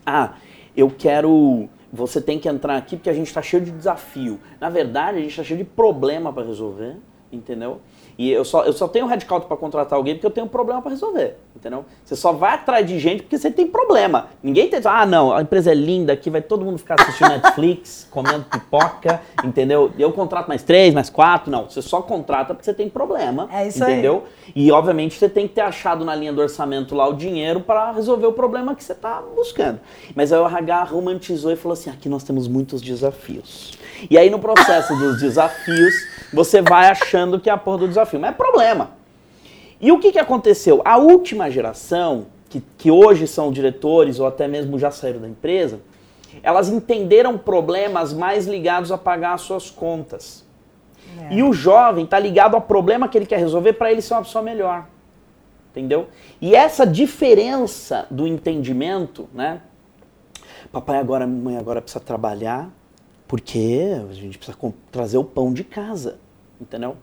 Speaker 2: Ah, eu quero você tem que entrar aqui porque a gente está cheio de desafio. Na verdade, a gente está cheio de problema para resolver, entendeu? E eu só, eu só tenho headcount para contratar alguém porque eu tenho um problema para resolver, entendeu? Você só vai atrás de gente porque você tem problema. Ninguém tem, ah, não, a empresa é linda aqui, vai todo mundo ficar assistindo Netflix, comendo pipoca, entendeu? Eu contrato mais três, mais quatro, não. Você só contrata porque você tem problema,
Speaker 1: é isso
Speaker 2: entendeu?
Speaker 1: Aí.
Speaker 2: E obviamente você tem que ter achado na linha do orçamento lá o dinheiro para resolver o problema que você está buscando. Mas aí o RH romantizou e falou assim: aqui nós temos muitos desafios. E aí no processo dos desafios, você vai achando que é a porra do desafio. Mas é problema. E o que, que aconteceu? A última geração, que, que hoje são diretores ou até mesmo já saíram da empresa, elas entenderam problemas mais ligados a pagar as suas contas. É. E o jovem está ligado ao problema que ele quer resolver para ele ser uma pessoa melhor. Entendeu? E essa diferença do entendimento, né? Papai agora, mãe agora precisa trabalhar, porque a gente precisa trazer o pão de casa, entendeu?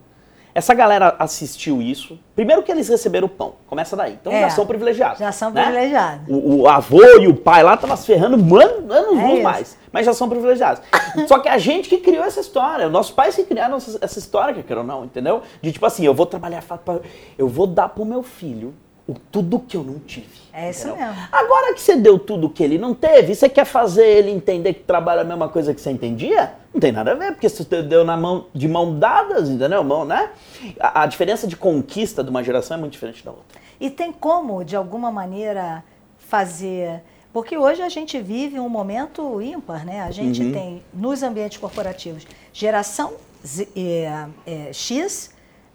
Speaker 2: Essa galera assistiu isso. Primeiro que eles receberam o pão. Começa daí. Então é, já são privilegiados.
Speaker 1: Já são né? privilegiados.
Speaker 2: O, o, avô e o pai lá estavam se ferrando anos, anos é mais. Mas já são privilegiados. Só que a gente que criou essa história. Nossos pais que criaram essa história, que quer ou não, entendeu? De tipo assim, eu vou trabalhar, eu vou dar pro meu filho o tudo que eu não tive.
Speaker 1: É isso entendeu? mesmo.
Speaker 2: Agora que você deu tudo que ele não teve, você quer fazer ele entender que trabalha a mesma coisa que você entendia? Não tem nada a ver, porque você deu na mão de mão dadas, entendeu? Mão, né? A, a diferença de conquista de uma geração é muito diferente da outra.
Speaker 1: E tem como, de alguma maneira, fazer. Porque hoje a gente vive um momento ímpar, né? A gente uhum. tem, nos ambientes corporativos, geração Z, é, é, X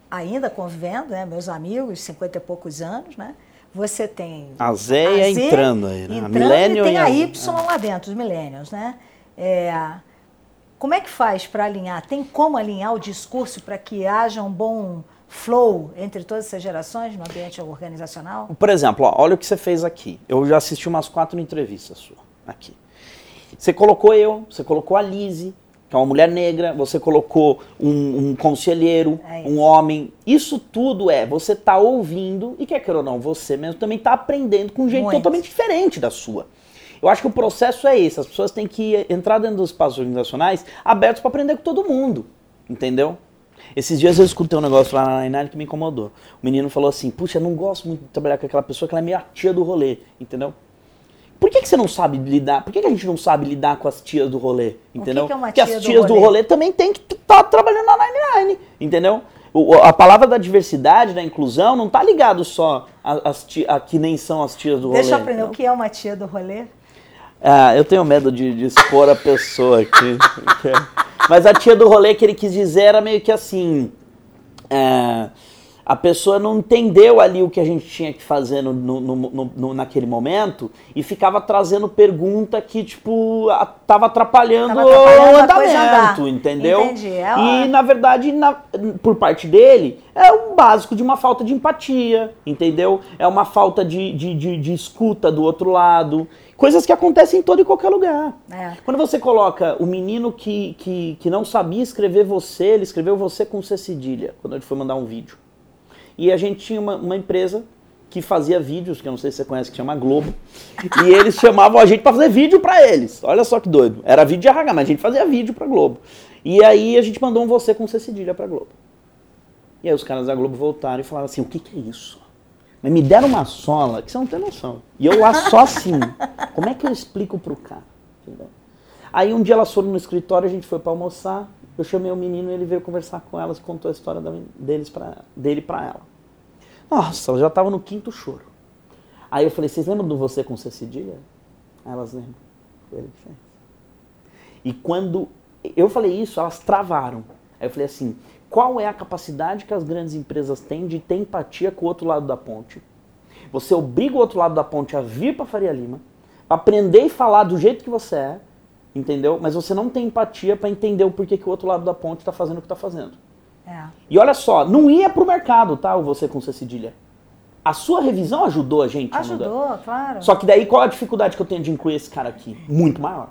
Speaker 1: ainda convivendo, né? Meus amigos, 50 e poucos anos, né? Você tem
Speaker 2: a Zéia a Z entrando aí, né?
Speaker 1: Entrando a e tem a Y é. lá dentro, os millennials, né? É, como é que faz para alinhar? Tem como alinhar o discurso para que haja um bom flow entre todas essas gerações no ambiente organizacional?
Speaker 2: Por exemplo, ó, olha o que você fez aqui. Eu já assisti umas quatro entrevistas sua aqui. Você colocou eu, você colocou a Lise, que é uma mulher negra, você colocou um, um conselheiro,
Speaker 1: É
Speaker 2: um homem. Isso tudo é, você tá ouvindo e quer queira ou não, você mesmo também tá aprendendo com um jeito
Speaker 1: Muito.
Speaker 2: totalmente diferente da sua. Eu acho que o processo é esse, as pessoas têm que entrar dentro dos espaços organizacionais abertos para aprender com todo mundo, entendeu? Esses dias eu escutei um negócio lá na Nine que me incomodou. O menino falou assim, puxa, eu não gosto muito de trabalhar com aquela pessoa que ela é meio a tia do rolê, entendeu? Por que, que você não sabe lidar? Por que, que a gente não sabe lidar com as tias do rolê? Entendeu?
Speaker 1: que é uma
Speaker 2: Porque as
Speaker 1: do
Speaker 2: tias do
Speaker 1: rolê?
Speaker 2: rolê também tem que estar trabalhando na 99, entendeu? O- o- a palavra da diversidade, da inclusão, não tá ligado só a, ti- a que nem são as tias do
Speaker 1: Deixa eu
Speaker 2: rolê.
Speaker 1: aprender o
Speaker 2: entendeu?
Speaker 1: que é uma tia do rolê.
Speaker 2: Ah, eu tenho medo de, de expor a pessoa aqui. Mas a tia do rolê que ele quis dizer era meio que assim. é, a pessoa não entendeu ali o que a gente tinha que fazer no, no- no- no- naquele momento e ficava trazendo pergunta que, tipo, a- tava atrapalhando,
Speaker 1: Tava atrapalhando
Speaker 2: o andamento, entendeu?
Speaker 1: Entendi, é
Speaker 2: E, na verdade, na- por parte dele, é o básico de uma falta de empatia, entendeu? É uma falta de, de, de, de escuta do outro lado. Coisas que acontecem em todo e qualquer lugar.
Speaker 1: É.
Speaker 2: Quando você coloca o menino que, que, que não sabia escrever você, ele escreveu você com C cedilha, quando ele foi mandar um vídeo. E a gente tinha uma, uma empresa que fazia vídeos, que eu não sei se você conhece, que chama Globo. E eles chamavam a gente para fazer vídeo para eles. Olha só que doido. Era vídeo de RH, mas a gente fazia vídeo para Globo. E aí a gente mandou um você com C cedilha para Globo. E aí os caras da Globo voltaram e falaram assim: o que, que é isso? Mas me deram uma sola que você não tem noção. E eu lá só assim. Como é que eu explico pro cara? Entendeu? Aí um dia elas foram no escritório, a gente foi para almoçar. Eu chamei o menino e ele veio conversar com elas, contou a história da- deles pra, dele para ela. Nossa, ela já tava no quinto choro. Aí eu falei: vocês lembram do você com C Elas lembram. Ele fez. E quando eu falei isso, elas travaram. Aí eu falei assim: qual é a capacidade que as grandes empresas têm de ter empatia com o outro lado da ponte? Você obriga o outro lado da ponte a vir para Faria Lima, aprender e falar do jeito que você é, entendeu? Mas você não tem empatia para entender o porquê que o outro lado da ponte está fazendo o que está fazendo.
Speaker 1: É.
Speaker 2: E olha só, não ia pro mercado, tá? O você com C cedilha. A sua revisão ajudou a gente a.
Speaker 1: Ajudou, claro.
Speaker 2: Só que daí qual a dificuldade que eu tenho de incluir esse cara aqui? Muito maior.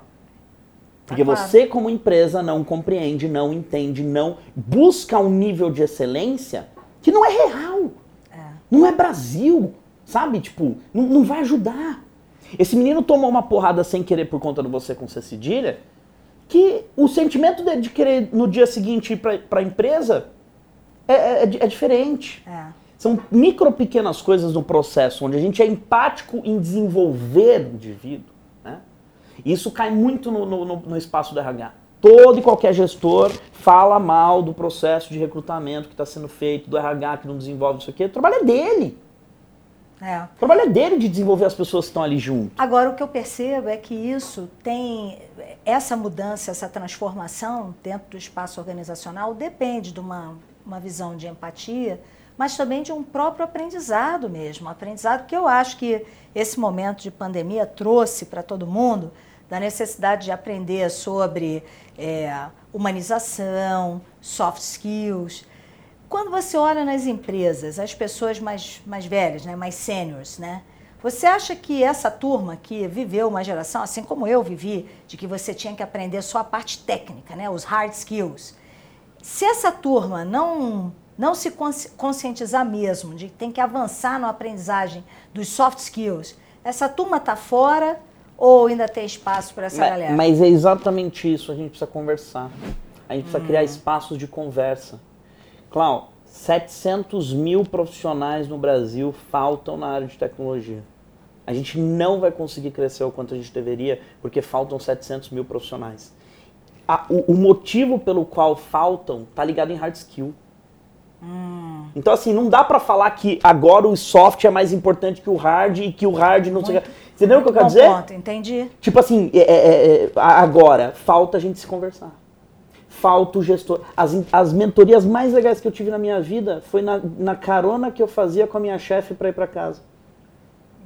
Speaker 2: Porque
Speaker 1: claro.
Speaker 2: você, como empresa, não compreende, não entende, não busca um nível de excelência que não é real. Não é Brasil, sabe? Tipo, não, não vai ajudar. Esse menino tomou uma porrada sem querer por conta do você com C cedilha, que o sentimento dele de querer no dia seguinte ir pra, pra empresa é, é- é é diferente.
Speaker 1: É.
Speaker 2: São micro pequenas coisas no processo, onde a gente é empático em desenvolver o indivíduo. Né? Isso cai muito no, no- no- no espaço do RH. Todo e qualquer gestor fala mal do processo de recrutamento que está sendo feito, do RH que não desenvolve isso aqui. O trabalho é dele.
Speaker 1: É.
Speaker 2: O trabalho é dele de desenvolver as pessoas que estão ali junto.
Speaker 1: Agora, o que eu percebo é que isso tem. Essa mudança, essa transformação dentro do espaço organizacional depende de uma, uma visão de empatia, mas também de um próprio aprendizado mesmo. Aprendizado que eu acho que esse momento de pandemia trouxe para todo mundo da necessidade de aprender sobre é, humanização, soft skills. Quando você olha nas empresas, as pessoas mais, mais velhas, né, mais seniors, né? Você acha que essa turma que viveu uma geração, assim como eu vivi, de que você tinha que aprender só a parte técnica, né, os hard skills, se essa turma não, não se consci- conscientizar mesmo de que tem que avançar na aprendizagem dos soft skills, essa turma está fora ou ainda tem espaço para essa
Speaker 2: Ma-
Speaker 1: galera?
Speaker 2: Mas é exatamente isso, a gente precisa conversar. A gente precisa criar espaços de conversa. Clau, 700 mil profissionais no Brasil faltam na área de tecnologia. A gente não vai conseguir crescer o quanto a gente deveria, porque faltam 700 mil profissionais. A- o, o motivo pelo qual faltam está ligado em hard skill. Então, assim, não dá pra falar que agora o soft é mais importante que o hard e que o hard não sei o que. Entendeu o que eu quero dizer?
Speaker 1: ponto, entendi.
Speaker 2: Tipo assim, é- é- é, agora, falta a gente se conversar. Falta o gestor. As, as mentorias mais legais que eu tive na minha vida foi na, na carona que eu fazia com a minha chefe pra ir pra casa.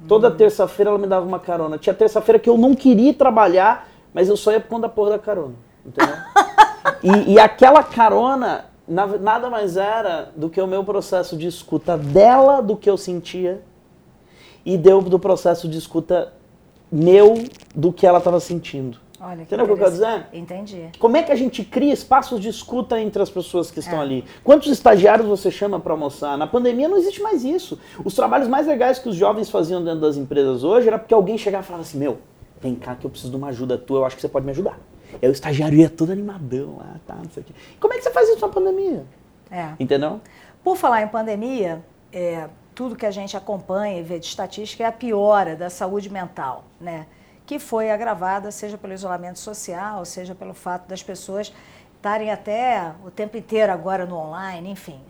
Speaker 2: Toda terça-feira ela me dava uma carona. Tinha terça-feira que eu não queria trabalhar, mas eu só ia por conta da porra da carona. Entendeu? e, e aquela carona na- nada mais era do que o meu processo de escuta dela, do que eu sentia, e deu do processo de escuta meu do que ela estava sentindo.
Speaker 1: Olha,
Speaker 2: Entendeu o que eu quero dizer?
Speaker 1: Entendi.
Speaker 2: Como é que a gente cria espaços de escuta entre as pessoas que estão
Speaker 1: É.
Speaker 2: ali? Quantos estagiários você chama para almoçar? Na pandemia não existe mais isso. Os trabalhos mais legais que os jovens faziam dentro das empresas hoje era porque alguém chegava e falava assim: Meu, vem cá que eu preciso de uma ajuda tua, eu acho que você pode me ajudar. E aí o estagiário ia todo animadão lá, tá, não sei o quê. Como é que você faz isso na pandemia?
Speaker 1: É.
Speaker 2: Entendeu?
Speaker 1: Por falar em pandemia, é, tudo que a gente acompanha e vê de estatística é a piora da saúde mental, né? Que foi agravada, seja pelo isolamento social, seja pelo fato das pessoas estarem até o tempo inteiro agora no online, enfim.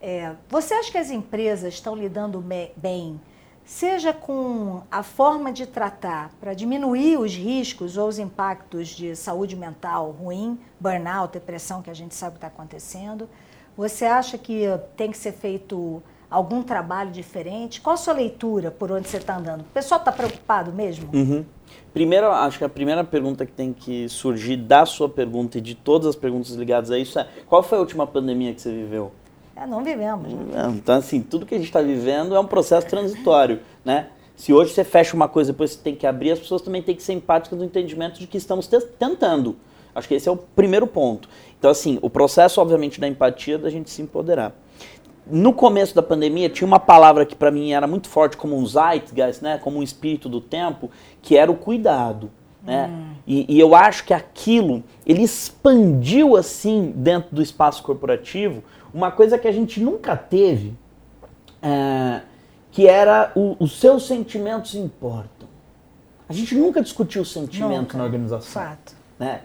Speaker 1: É, você acha que as empresas estão lidando bem, seja com a forma de tratar para diminuir os riscos ou os impactos de saúde mental ruim, burnout, depressão, que a gente sabe está acontecendo? Você acha que tem que ser feito algum trabalho diferente? Qual a sua leitura por onde você está andando? O pessoal está preocupado mesmo?
Speaker 2: Uhum. Primeiro, acho que a primeira pergunta que tem que surgir da sua pergunta e de todas as perguntas ligadas a isso é: qual foi a última pandemia que você viveu?
Speaker 1: É, não vivemos. né?
Speaker 2: Então, assim, tudo que a gente está vivendo é um processo transitório, né? Se hoje você fecha uma coisa depois você tem que abrir, as pessoas também têm que ser empáticas no entendimento de que estamos te- tentando. Acho que esse é o primeiro ponto. Então, assim, o processo, obviamente, da empatia, da gente se empoderar. No começo da pandemia, tinha uma palavra que para mim era muito forte como um zeitgeist, né? Como um espírito do tempo, que era o cuidado. Né? E, e eu acho que aquilo, ele expandiu assim dentro do espaço corporativo, uma coisa que a gente nunca teve, é, que era o- os seus sentimentos importam. A gente nunca discutiu o sentimento
Speaker 1: Nunca.
Speaker 2: na organização.
Speaker 1: Fato.
Speaker 2: né?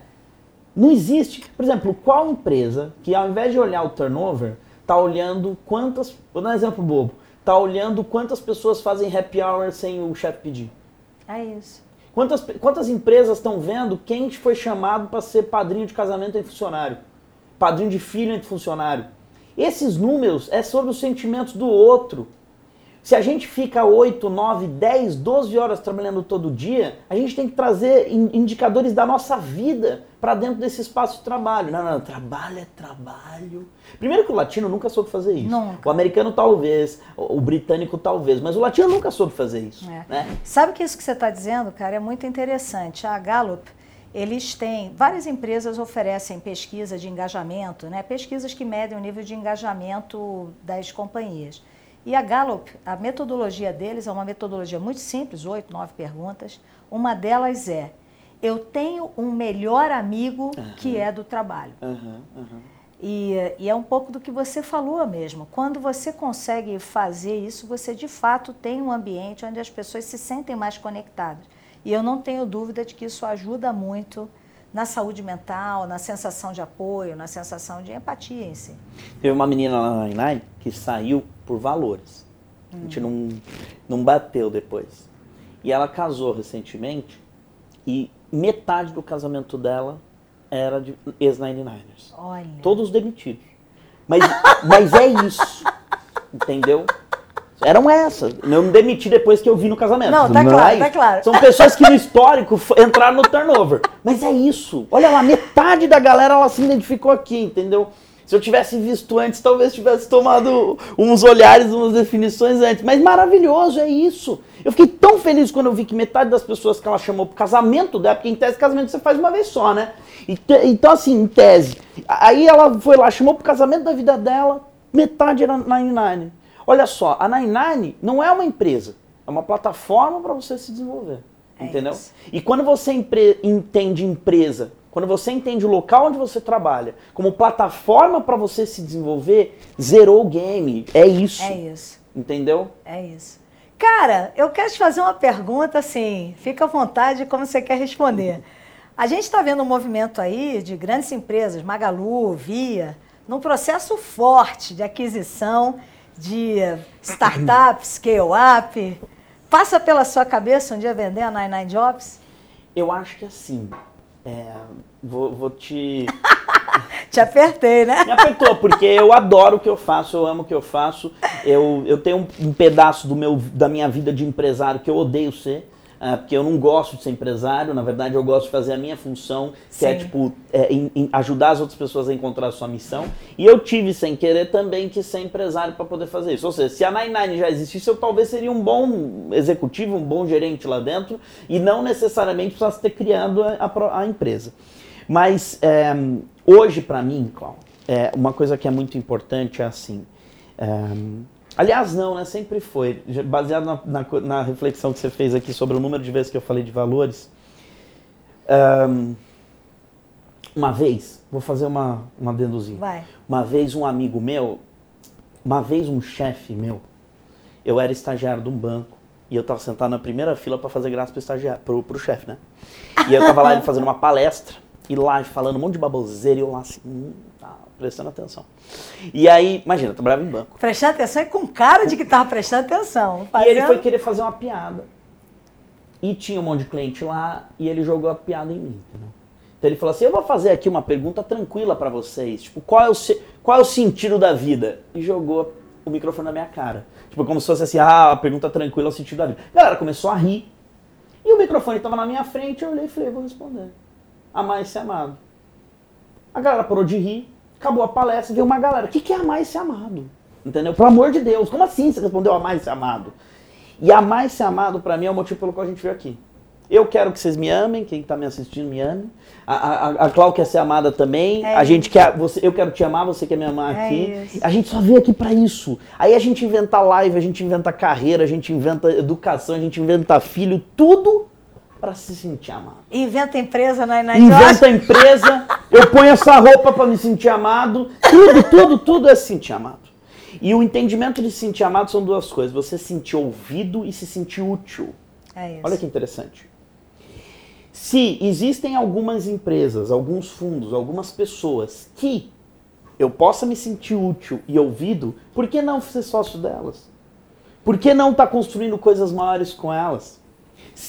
Speaker 2: Não existe, por exemplo, qual empresa que ao invés de olhar o turnover, está olhando quantas, vou dar um exemplo bobo, está olhando quantas pessoas fazem happy hour sem o chefe pedir.
Speaker 1: É isso.
Speaker 2: Quantas, quantas empresas estão vendo quem foi chamado para ser padrinho de casamento entre funcionário? Padrinho de filho entre funcionário? Esses números é sobre os sentimentos do outro. Se a gente fica 8, 9, 10, 12 horas trabalhando todo dia, a gente tem que trazer in- indicadores da nossa vida para dentro desse espaço de trabalho. Não, não, trabalho é trabalho. Primeiro que o latino nunca soube fazer isso.
Speaker 1: Nunca.
Speaker 2: O americano talvez, o o britânico talvez, mas o latino nunca soube fazer isso.
Speaker 1: É.
Speaker 2: Né?
Speaker 1: Sabe que isso que você está dizendo, cara, é muito interessante. A Gallup, eles têm, várias empresas oferecem pesquisa de engajamento, né? pesquisas que medem o nível de engajamento das companhias. E a Gallup, a metodologia deles é uma metodologia muito simples, oito, nove perguntas. Uma delas é, eu tenho um melhor amigo que é do trabalho.
Speaker 2: Aham, aham.
Speaker 1: E, e é um pouco do que você falou mesmo. Quando você consegue fazer isso, você de fato tem um ambiente onde as pessoas se sentem mais conectadas. E eu não tenho dúvida de que isso ajuda muito na saúde mental, na sensação de apoio, na sensação de empatia em si.
Speaker 2: Teve uma menina lá na Nine que saiu por valores. A gente não, não bateu depois. E ela casou recentemente e metade do casamento dela era de ex-99ers.
Speaker 1: Olha.
Speaker 2: Todos demitidos. Mas, mas é isso. Entendeu? Eram essas. Eu me demiti depois que eu vi no casamento.
Speaker 1: Não, tá
Speaker 2: é
Speaker 1: claro,
Speaker 2: isso.
Speaker 1: tá claro.
Speaker 2: São pessoas que no histórico entraram no turnover. Mas é isso. Olha lá, metade da galera ela se identificou aqui, entendeu? Se eu tivesse visto antes, talvez tivesse tomado uns olhares, umas definições antes. Mas maravilhoso, é isso. Eu fiquei tão feliz quando eu vi que metade das pessoas que ela chamou pro casamento dela, porque em tese casamento você faz uma vez só, né? Então, assim, em tese. Aí ela foi lá, chamou pro casamento da vida dela, metade era Nine Nine. Olha só, a Nine Nine não é uma empresa, é uma plataforma para você se desenvolver.
Speaker 1: É
Speaker 2: entendeu?
Speaker 1: isso.
Speaker 2: E quando você empre- entende empresa, quando você entende o local onde você trabalha como plataforma para você se desenvolver, zerou o game. É isso.
Speaker 1: É isso.
Speaker 2: Entendeu?
Speaker 1: É isso. Cara, eu quero te fazer uma pergunta assim, fica à vontade como você quer responder. A gente está vendo um movimento aí de grandes empresas, Magalu, Via, num processo forte de aquisição de startups, scale-up. Passa pela sua cabeça um dia vender a 99 Jobs?
Speaker 2: Eu acho que assim. é, vou, vou te.
Speaker 1: Te apertei, né?
Speaker 2: Me apertou, porque eu adoro o que eu faço, eu amo o que eu faço. Eu, eu tenho um, um pedaço do meu, da minha vida de empresário que eu odeio ser. Uh, porque eu não gosto de ser empresário, na verdade eu gosto de fazer a minha função, que é, Sim. tipo é, em, em ajudar as outras pessoas a encontrar a sua missão. E eu tive, sem querer, também que ser empresário para poder fazer isso. Ou seja, se a Nine Nine já existisse, eu talvez seria um bom executivo, um bom gerente lá dentro, e não necessariamente precisasse ter criado a, a, a empresa. Mas é, hoje, para mim, Cláudio, é, uma coisa que é muito importante é assim. É, aliás, não, né? Sempre foi. Baseado na, na, na, reflexão que você fez aqui sobre o número de vezes que eu falei de valores. Um, uma vez, vou fazer uma, uma deduzinha.
Speaker 1: Vai.
Speaker 2: Uma vez um amigo meu, uma vez um chefe meu, eu era estagiário de um banco e eu estava sentado na primeira fila para fazer graça pro estagiário, pro, pro chefe, né? E eu estava lá ele fazendo uma palestra e lá falando um monte de baboseira e eu lá assim, hum, tá, prestando atenção. E aí, imagina, eu trabalhava em banco.
Speaker 1: Prestando atenção e com cara de que tava prestando atenção.
Speaker 2: Fazendo... E ele foi querer fazer uma piada. E tinha um monte de cliente lá e ele jogou a piada em mim, entendeu? Então ele falou assim: Eu vou fazer aqui uma pergunta tranquila para vocês. Tipo, qual é, o qual é o sentido da vida? E jogou o microfone na minha cara. Tipo, como se fosse assim: Ah, a pergunta tranquila é o sentido da vida. A galera começou a rir. E o microfone estava na minha frente. Eu olhei e falei: Vou responder. Amar e ser amado. A galera parou de rir acabou a palestra, veio uma galera. O que, que é amar e ser amado? Entendeu? Pelo amor de Deus, como assim você respondeu amar e ser amado? E amar e ser amado, para mim, é o motivo pelo qual a gente veio aqui. Eu quero que vocês me amem, quem está me assistindo me ame. A, a, a Clau quer ser amada também. É a gente quer, você, eu quero te amar, você quer me amar é aqui. Isso. A gente só veio aqui para isso. Aí a gente inventa live, a gente inventa carreira, a gente inventa educação, a gente inventa filho, tudo para se sentir amado.
Speaker 1: Inventa empresa na, na
Speaker 2: Inventa empresa, eu ponho essa roupa para me sentir amado. Tudo, tudo, tudo é se sentir amado. E o entendimento de se sentir amado são duas coisas: você se sentir ouvido e se sentir útil.
Speaker 1: É isso.
Speaker 2: Olha que interessante. Se existem algumas empresas, alguns fundos, algumas pessoas que eu possa me sentir útil e ouvido, por que não ser sócio delas? Por que não estar tá construindo coisas maiores com elas?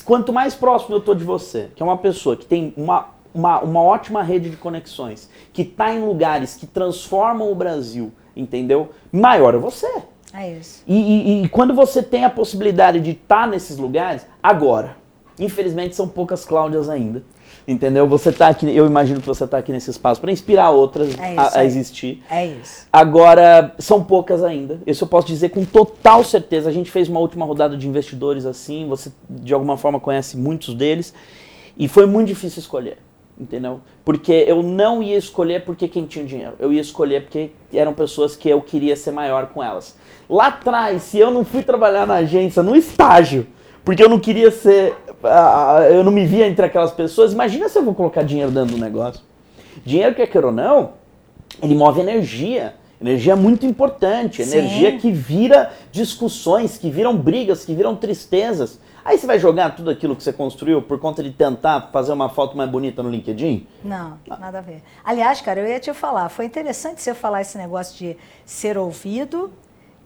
Speaker 2: Quanto mais próximo eu estou de você, que é uma pessoa que tem uma, uma, uma ótima rede de conexões, que está em lugares que transformam o Brasil, entendeu? Maior é você.
Speaker 1: É isso.
Speaker 2: E, e, e quando você tem a possibilidade de estar tá nesses lugares, agora. Infelizmente são poucas Cláudias ainda. Entendeu? Você tá aqui, eu imagino que você está aqui nesse espaço para inspirar outras é a, a, existir.
Speaker 1: É isso.
Speaker 2: Agora, são poucas ainda. Isso eu posso dizer com total certeza. A gente fez uma última rodada de investidores assim, você de alguma forma conhece muitos deles, e foi muito difícil escolher. Entendeu? Porque eu não ia escolher porque quem tinha dinheiro. Eu ia escolher porque eram pessoas que eu queria ser maior com elas. Lá atrás, se eu não fui trabalhar na agência, no estágio, porque eu não queria ser. Eu não me via entre aquelas pessoas. Imagina se eu vou colocar dinheiro dentro do negócio. Dinheiro, quer queira ou não, ele move energia. Energia muito importante. Energia Sim. que vira discussões, que viram brigas, que viram tristezas. Aí você vai jogar tudo aquilo que você construiu por conta de tentar fazer uma foto mais bonita no LinkedIn?
Speaker 1: Não, nada a ver. Aliás, cara, eu ia te falar, foi interessante você falar esse negócio de ser ouvido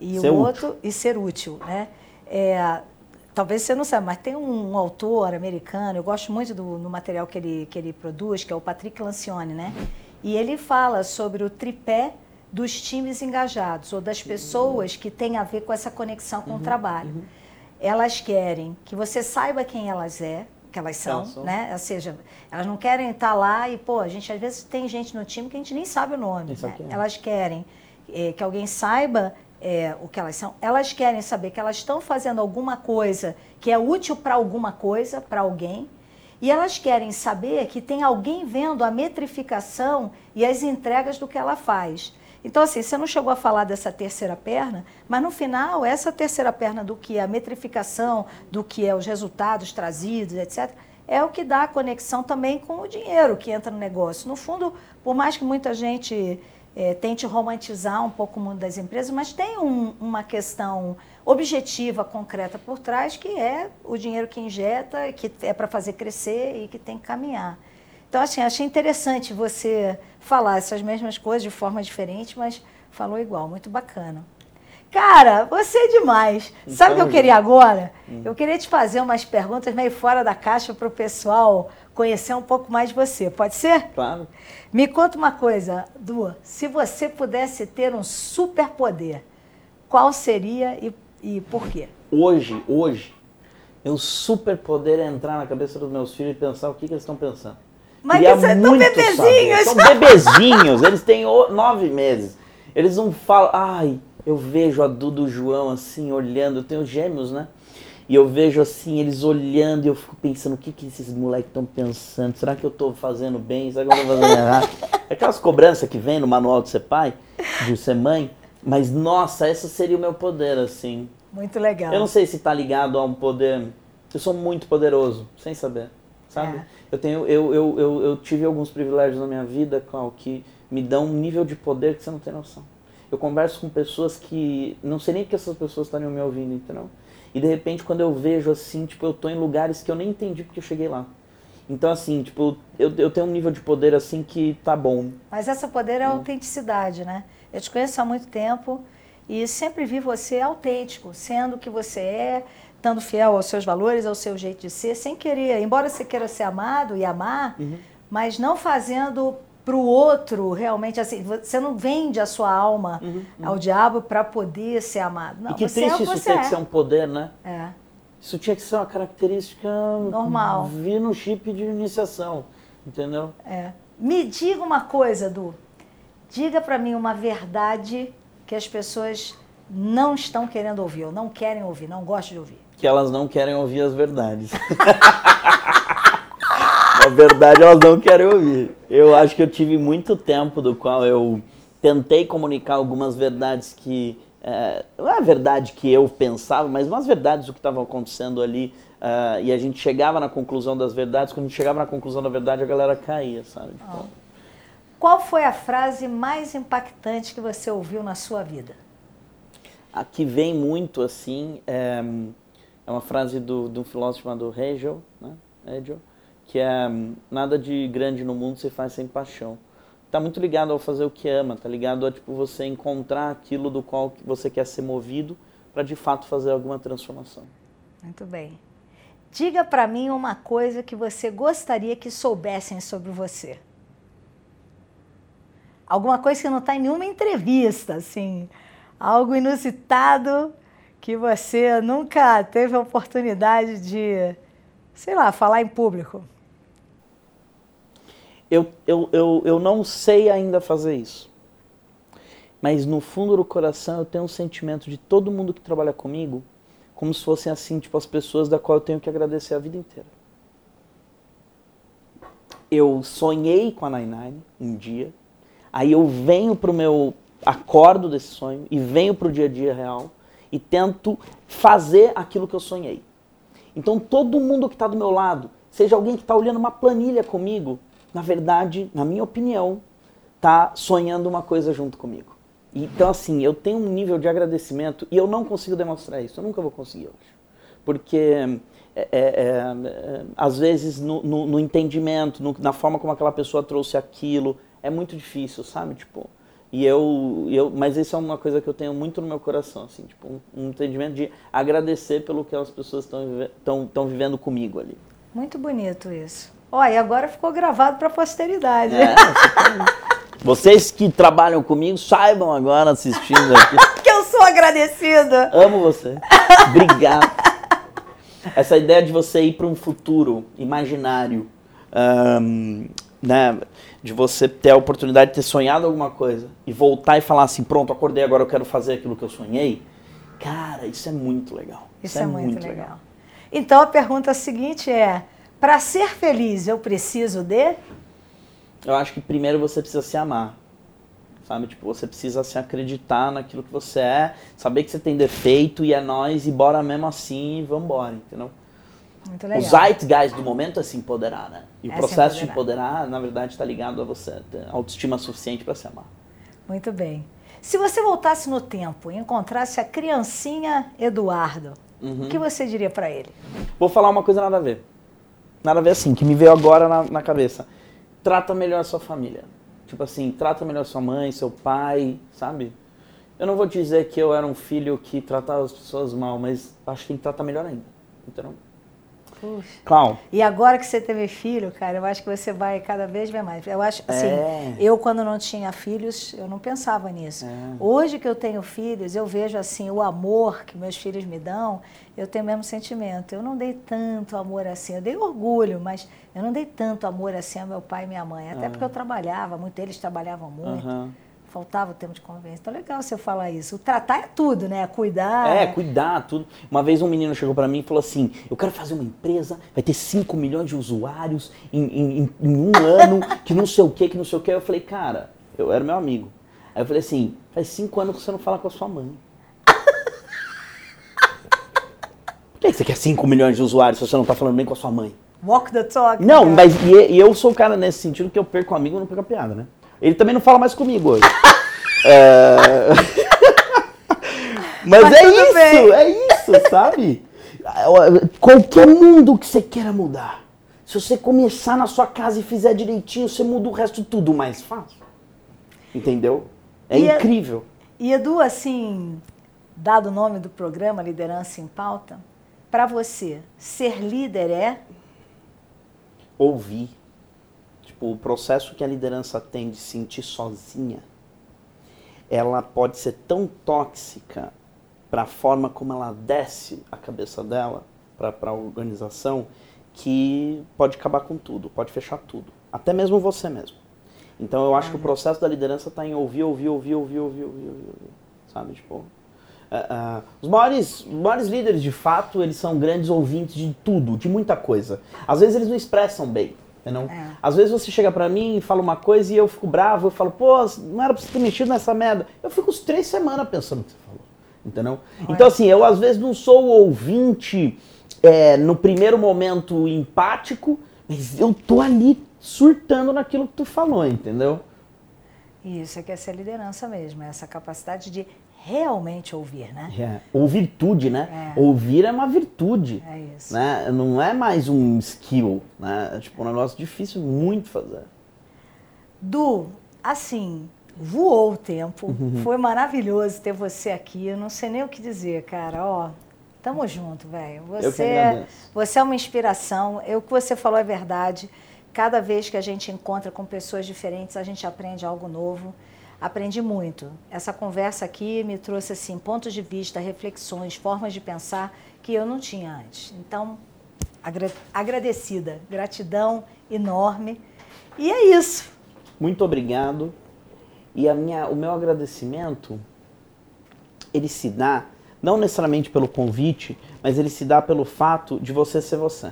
Speaker 1: e ser o outro útil. e ser útil, né? É, talvez você não saiba, mas tem um, autor americano, eu gosto muito do, do, material que ele, que ele produz, que é o Patrick Lancione, né? E ele fala sobre o tripé dos times engajados, ou das pessoas que têm a ver com essa conexão com uhum, o trabalho. Uhum. Elas querem que você saiba quem elas é, que elas são, elas são, né? Ou seja, elas não querem estar lá e, pô, a gente às vezes tem gente no time que a gente nem sabe o nome. Né? É. Elas querem é, que alguém saiba é, o que elas são, elas querem saber que elas estão fazendo alguma coisa que é útil para alguma coisa, para alguém, e elas querem saber que tem alguém vendo a metrificação e as entregas do que ela faz. Então, assim, você não chegou a falar dessa terceira perna, mas no final, essa terceira perna do que é a metrificação, do que é os resultados trazidos, etc., é o que dá a conexão também com o dinheiro que entra no negócio. No fundo, por mais que muita gente é, tente romantizar um pouco o mundo das empresas, mas tem um, uma questão objetiva, concreta por trás, que é o dinheiro que injeta, que é para fazer crescer e que tem que caminhar. Então, assim, achei interessante você falar essas mesmas coisas de forma diferente, mas falou igual, muito bacana. Cara, você é demais. Então, Sabe o que eu queria agora? Hum. Eu queria te fazer umas perguntas meio fora da caixa para o pessoal conhecer um pouco mais de você. Pode ser?
Speaker 2: Claro.
Speaker 1: Me conta uma coisa, Du. Se você pudesse ter um superpoder, qual seria e, e por quê?
Speaker 2: Hoje, hoje, Meu superpoder é entrar na cabeça dos meus filhos e pensar o que, que eles estão pensando.
Speaker 1: Mas vocês são bebezinhos.
Speaker 2: São bebezinhos, eles têm nove meses. Eles não falam, ai, eu vejo a Duda e o João assim, olhando, eu tenho gêmeos, né? E eu vejo assim, eles olhando e eu fico pensando, o que, que esses moleques estão pensando? Será que eu tô fazendo bem? Será que eu tô fazendo errado? Aquelas cobranças que vem no manual de ser pai, de ser mãe. Mas, nossa, esse seria o meu poder, assim.
Speaker 1: Muito legal.
Speaker 2: Eu não sei se tá ligado a um poder. Eu sou muito poderoso, sem saber, sabe?
Speaker 1: É.
Speaker 2: Eu tenho, eu, eu, eu, eu tive alguns privilégios na minha vida, Clau, que me dão um nível de poder que você não tem noção. Eu converso com pessoas que não sei nem que essas pessoas estariam me ouvindo, entendeu? E de repente quando eu vejo assim, tipo, eu tô em lugares que eu nem entendi porque eu cheguei lá. Então assim, tipo, eu, eu tenho um nível de poder assim que tá bom.
Speaker 1: Mas essa poder é a autenticidade, né? Eu te conheço há muito tempo e sempre vi você autêntico, sendo o que você é, estando fiel aos seus valores, ao seu jeito de ser, sem querer, embora você queira ser amado e amar,
Speaker 2: Uhum.
Speaker 1: mas não fazendo para o outro realmente assim, você não vende a sua alma ao diabo para poder ser amado. Não,
Speaker 2: Uhum, e que
Speaker 1: é
Speaker 2: triste
Speaker 1: que
Speaker 2: isso ter
Speaker 1: é.
Speaker 2: que ser um poder, né?
Speaker 1: É.
Speaker 2: Isso tinha que ser uma característica
Speaker 1: Normal.
Speaker 2: vir no chip de iniciação, entendeu?
Speaker 1: É. Me diga uma coisa, Du. Diga para mim uma verdade que as pessoas não estão querendo ouvir, ou não querem ouvir, não gostam de ouvir.
Speaker 2: que elas não querem ouvir as verdades. a verdade elas não querem ouvir. Eu acho que eu tive muito tempo do qual eu tentei comunicar algumas verdades que é, não é a verdade que eu pensava, mas umas verdades do que estava acontecendo ali. ah, e a gente chegava na conclusão das verdades. Quando a gente chegava na conclusão da verdade, a galera caía, sabe? Tipo,
Speaker 1: Qual foi a frase mais impactante que você ouviu na sua vida?
Speaker 2: A que vem muito assim é, é uma frase do, de um filósofo chamado Hegel, né? Hegel, que é nada de grande no mundo se faz sem paixão. Tá muito ligado ao fazer o que ama, tá ligado a tipo você encontrar aquilo do qual você quer ser movido para de fato fazer alguma transformação.
Speaker 1: Muito bem. Diga para mim uma coisa que você gostaria que soubessem sobre você. Alguma coisa que não está em nenhuma entrevista, assim. Algo inusitado que você nunca teve a oportunidade de, sei lá, falar em público.
Speaker 2: Eu, eu, eu, eu não sei ainda fazer isso. Mas no fundo do coração eu tenho um sentimento de todo mundo que trabalha comigo, como se fossem assim, tipo, as pessoas da qual eu tenho que agradecer a vida inteira. Eu sonhei com a Nine um dia, aí eu venho pro meu acordo desse sonho e venho pro dia a dia real e tento fazer aquilo que eu sonhei. Então todo mundo que está do meu lado, seja alguém que está olhando uma planilha comigo, na verdade, na minha opinião, está sonhando uma coisa junto comigo. Então assim, eu tenho um nível de agradecimento e eu não consigo demonstrar isso, eu nunca vou conseguir hoje. Porque é, é, é, às vezes no, no, no entendimento, no- na forma como aquela pessoa trouxe aquilo, é muito difícil, sabe? Tipo, e eu, eu, mas isso é uma coisa que eu tenho muito no meu coração, assim, tipo, um, um entendimento de agradecer pelo que as pessoas estão vive, tão- tão vivendo comigo ali.
Speaker 1: Muito bonito isso. Olha, e agora ficou gravado para a posteridade.
Speaker 2: É, tem- Vocês que trabalham comigo, saibam agora assistindo aqui.
Speaker 1: Que eu sou agradecida.
Speaker 2: Amo você. Obrigado. Essa ideia de você ir para um futuro imaginário, ahn, né, de você ter a oportunidade de ter sonhado alguma coisa e voltar e falar assim, pronto, acordei, agora eu quero fazer aquilo que eu sonhei. Cara, isso é muito legal.
Speaker 1: Isso é, muito, legal. Então a pergunta seguinte é: para ser feliz, eu preciso de?
Speaker 2: Eu acho que primeiro você precisa se amar. Sabe? Tipo, você precisa se acreditar naquilo que você é, saber que você tem defeito e é nós e bora mesmo assim e vambora, entendeu?
Speaker 1: Muito
Speaker 2: O
Speaker 1: legal.
Speaker 2: zeitgeist do momento é se empoderar, né? E o
Speaker 1: É
Speaker 2: processo de
Speaker 1: empoderar.
Speaker 2: empoderar, na verdade, está ligado a você ter autoestima suficiente para se amar.
Speaker 1: Muito bem. Se você voltasse no tempo e encontrasse a criancinha Eduardo,
Speaker 2: Uhum.
Speaker 1: o que você diria para ele?
Speaker 2: Vou falar uma coisa nada a ver. Nada a ver assim, que me veio agora na, na cabeça. Trata melhor a sua família. Tipo assim, trata melhor sua mãe, seu pai, sabe? Eu não vou dizer que eu era um filho que tratava as pessoas mal, mas acho que tem que tratar melhor ainda. Entendeu?
Speaker 1: Puxa.
Speaker 2: Clau.
Speaker 1: E agora que você teve filho, cara, eu acho que você vai cada vez ver mais. Eu acho, assim,
Speaker 2: É.
Speaker 1: eu quando não tinha filhos, eu não pensava nisso.
Speaker 2: É.
Speaker 1: Hoje que eu tenho filhos, eu vejo assim o amor que meus filhos me dão, eu tenho o mesmo sentimento. Eu não dei tanto amor assim, eu dei orgulho, mas eu não dei tanto amor assim ao meu pai e minha mãe, até
Speaker 2: Ah.
Speaker 1: porque eu trabalhava muito, eles trabalhavam muito.
Speaker 2: Aham.
Speaker 1: Faltava o tempo de convivência. Então, legal você falar isso. O tratar é tudo, né? Cuidar.
Speaker 2: É, cuidar, tudo. Uma vez um menino chegou pra mim e falou assim: Eu quero fazer uma empresa, vai ter 5 milhões de usuários em, em- em- um ano, que não sei o que, que não sei o que. Eu falei, cara, eu era meu amigo. Aí eu falei assim: faz 5 anos que você não fala com a sua mãe. Por que você quer 5 milhões de usuários se você não tá falando nem com a sua mãe?
Speaker 1: Walk the talk.
Speaker 2: Não,
Speaker 1: cara.
Speaker 2: mas e, e eu sou o cara nesse sentido que eu perco o amigo e não perco a piada, né? Ele também não fala mais comigo hoje. É... Mas,
Speaker 1: Mas
Speaker 2: é isso,
Speaker 1: bem.
Speaker 2: é isso, sabe? Qualquer mundo que você queira mudar, se você começar na sua casa e fizer direitinho, você muda o resto tudo mais fácil. Entendeu? É
Speaker 1: E é-
Speaker 2: incrível.
Speaker 1: E Edu, assim, dado o nome do programa Liderança em Pauta, para você, ser líder é
Speaker 2: ouvir. O processo que a liderança tem de sentir sozinha, ela pode ser tão tóxica para a forma como ela desce a cabeça dela para a organização que pode acabar com tudo, pode fechar tudo, até mesmo você mesmo. Então eu acho que o processo da liderança está em ouvir, ouvir, ouvir, ouvir, ouvir, ouvir, ouvir, sabe? Tipo, ah, ah, os, maiores, os maiores líderes, de fato, eles são grandes ouvintes de tudo, de muita coisa. Às vezes eles não expressam bem, entendeu?
Speaker 1: É.
Speaker 2: Às vezes você chega pra mim e fala uma coisa e eu fico bravo, eu falo, pô, não era pra você ter mexido nessa merda. Eu fico uns três semanas pensando no que você falou, entendeu? Então assim, eu às vezes não sou o ouvinte é, no primeiro momento empático, mas eu tô ali surtando naquilo que tu falou, entendeu?
Speaker 1: isso, é que é ser liderança mesmo, é essa capacidade de realmente ouvir, né?
Speaker 2: É. Ou virtude, né?
Speaker 1: É.
Speaker 2: Ouvir é uma virtude.
Speaker 1: É isso.
Speaker 2: Né? Não é mais um skill, né? É tipo um negócio difícil muito fazer.
Speaker 1: Du, assim, voou o tempo,
Speaker 2: Uhum.
Speaker 1: foi maravilhoso ter você aqui, eu não sei nem o que dizer, cara, ó. Tamo junto, velho. Você,
Speaker 2: agradeço.
Speaker 1: você é uma inspiração. Eu, o que você falou é verdade. Cada vez que a gente encontra com pessoas diferentes, a gente aprende algo novo. Aprendi muito. Essa conversa aqui me trouxe assim pontos de vista, reflexões, formas de pensar que eu não tinha antes. Então, agra- agradecida, gratidão enorme. E é isso.
Speaker 2: Muito obrigado. E a minha, o meu agradecimento, ele se dá, não necessariamente pelo convite, mas ele se dá pelo fato de você ser você.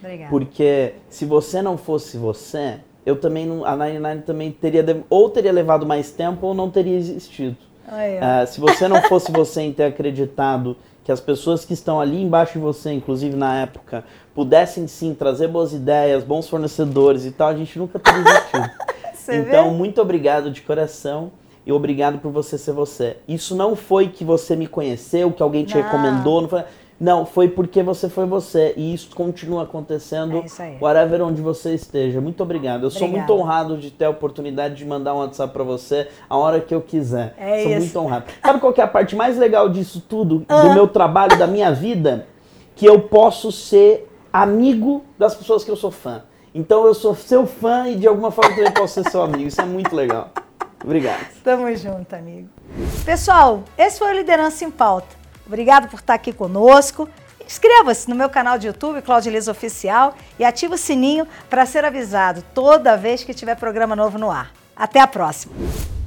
Speaker 1: Obrigada.
Speaker 2: Porque se você não fosse você, eu também não, a 99 também teria ou teria levado mais tempo ou não teria existido. Ah, se você não fosse você em ter acreditado que as pessoas que estão ali embaixo de você, inclusive na época, pudessem sim trazer boas ideias, bons fornecedores e tal, a gente nunca teria existido. Então,
Speaker 1: vê?
Speaker 2: muito obrigado de coração e obrigado por você ser você. Isso não foi que você me conheceu, que alguém te
Speaker 1: Não.
Speaker 2: recomendou, não foi, não, foi porque você foi você e isso continua acontecendo
Speaker 1: É isso aí.
Speaker 2: whatever onde você esteja. Muito obrigado. Eu sou
Speaker 1: Obrigada.
Speaker 2: muito honrado de ter a oportunidade de mandar um WhatsApp pra você a hora que eu quiser.
Speaker 1: É
Speaker 2: sou
Speaker 1: isso.
Speaker 2: muito honrado. Sabe qual que é a parte mais legal disso tudo,
Speaker 1: Ah.
Speaker 2: do meu trabalho, da minha vida? Que eu posso ser amigo das pessoas que eu sou fã. Então eu sou seu fã e de alguma forma também posso ser seu amigo. Isso é muito legal. Obrigado.
Speaker 1: Tamo junto, amigo. Pessoal, esse foi o Liderança em Pauta. Obrigado por estar aqui conosco. Inscreva-se no meu canal de YouTube, Claudio Liza Oficial, e ative o sininho para ser avisado toda vez que tiver programa novo no ar. Até a próxima!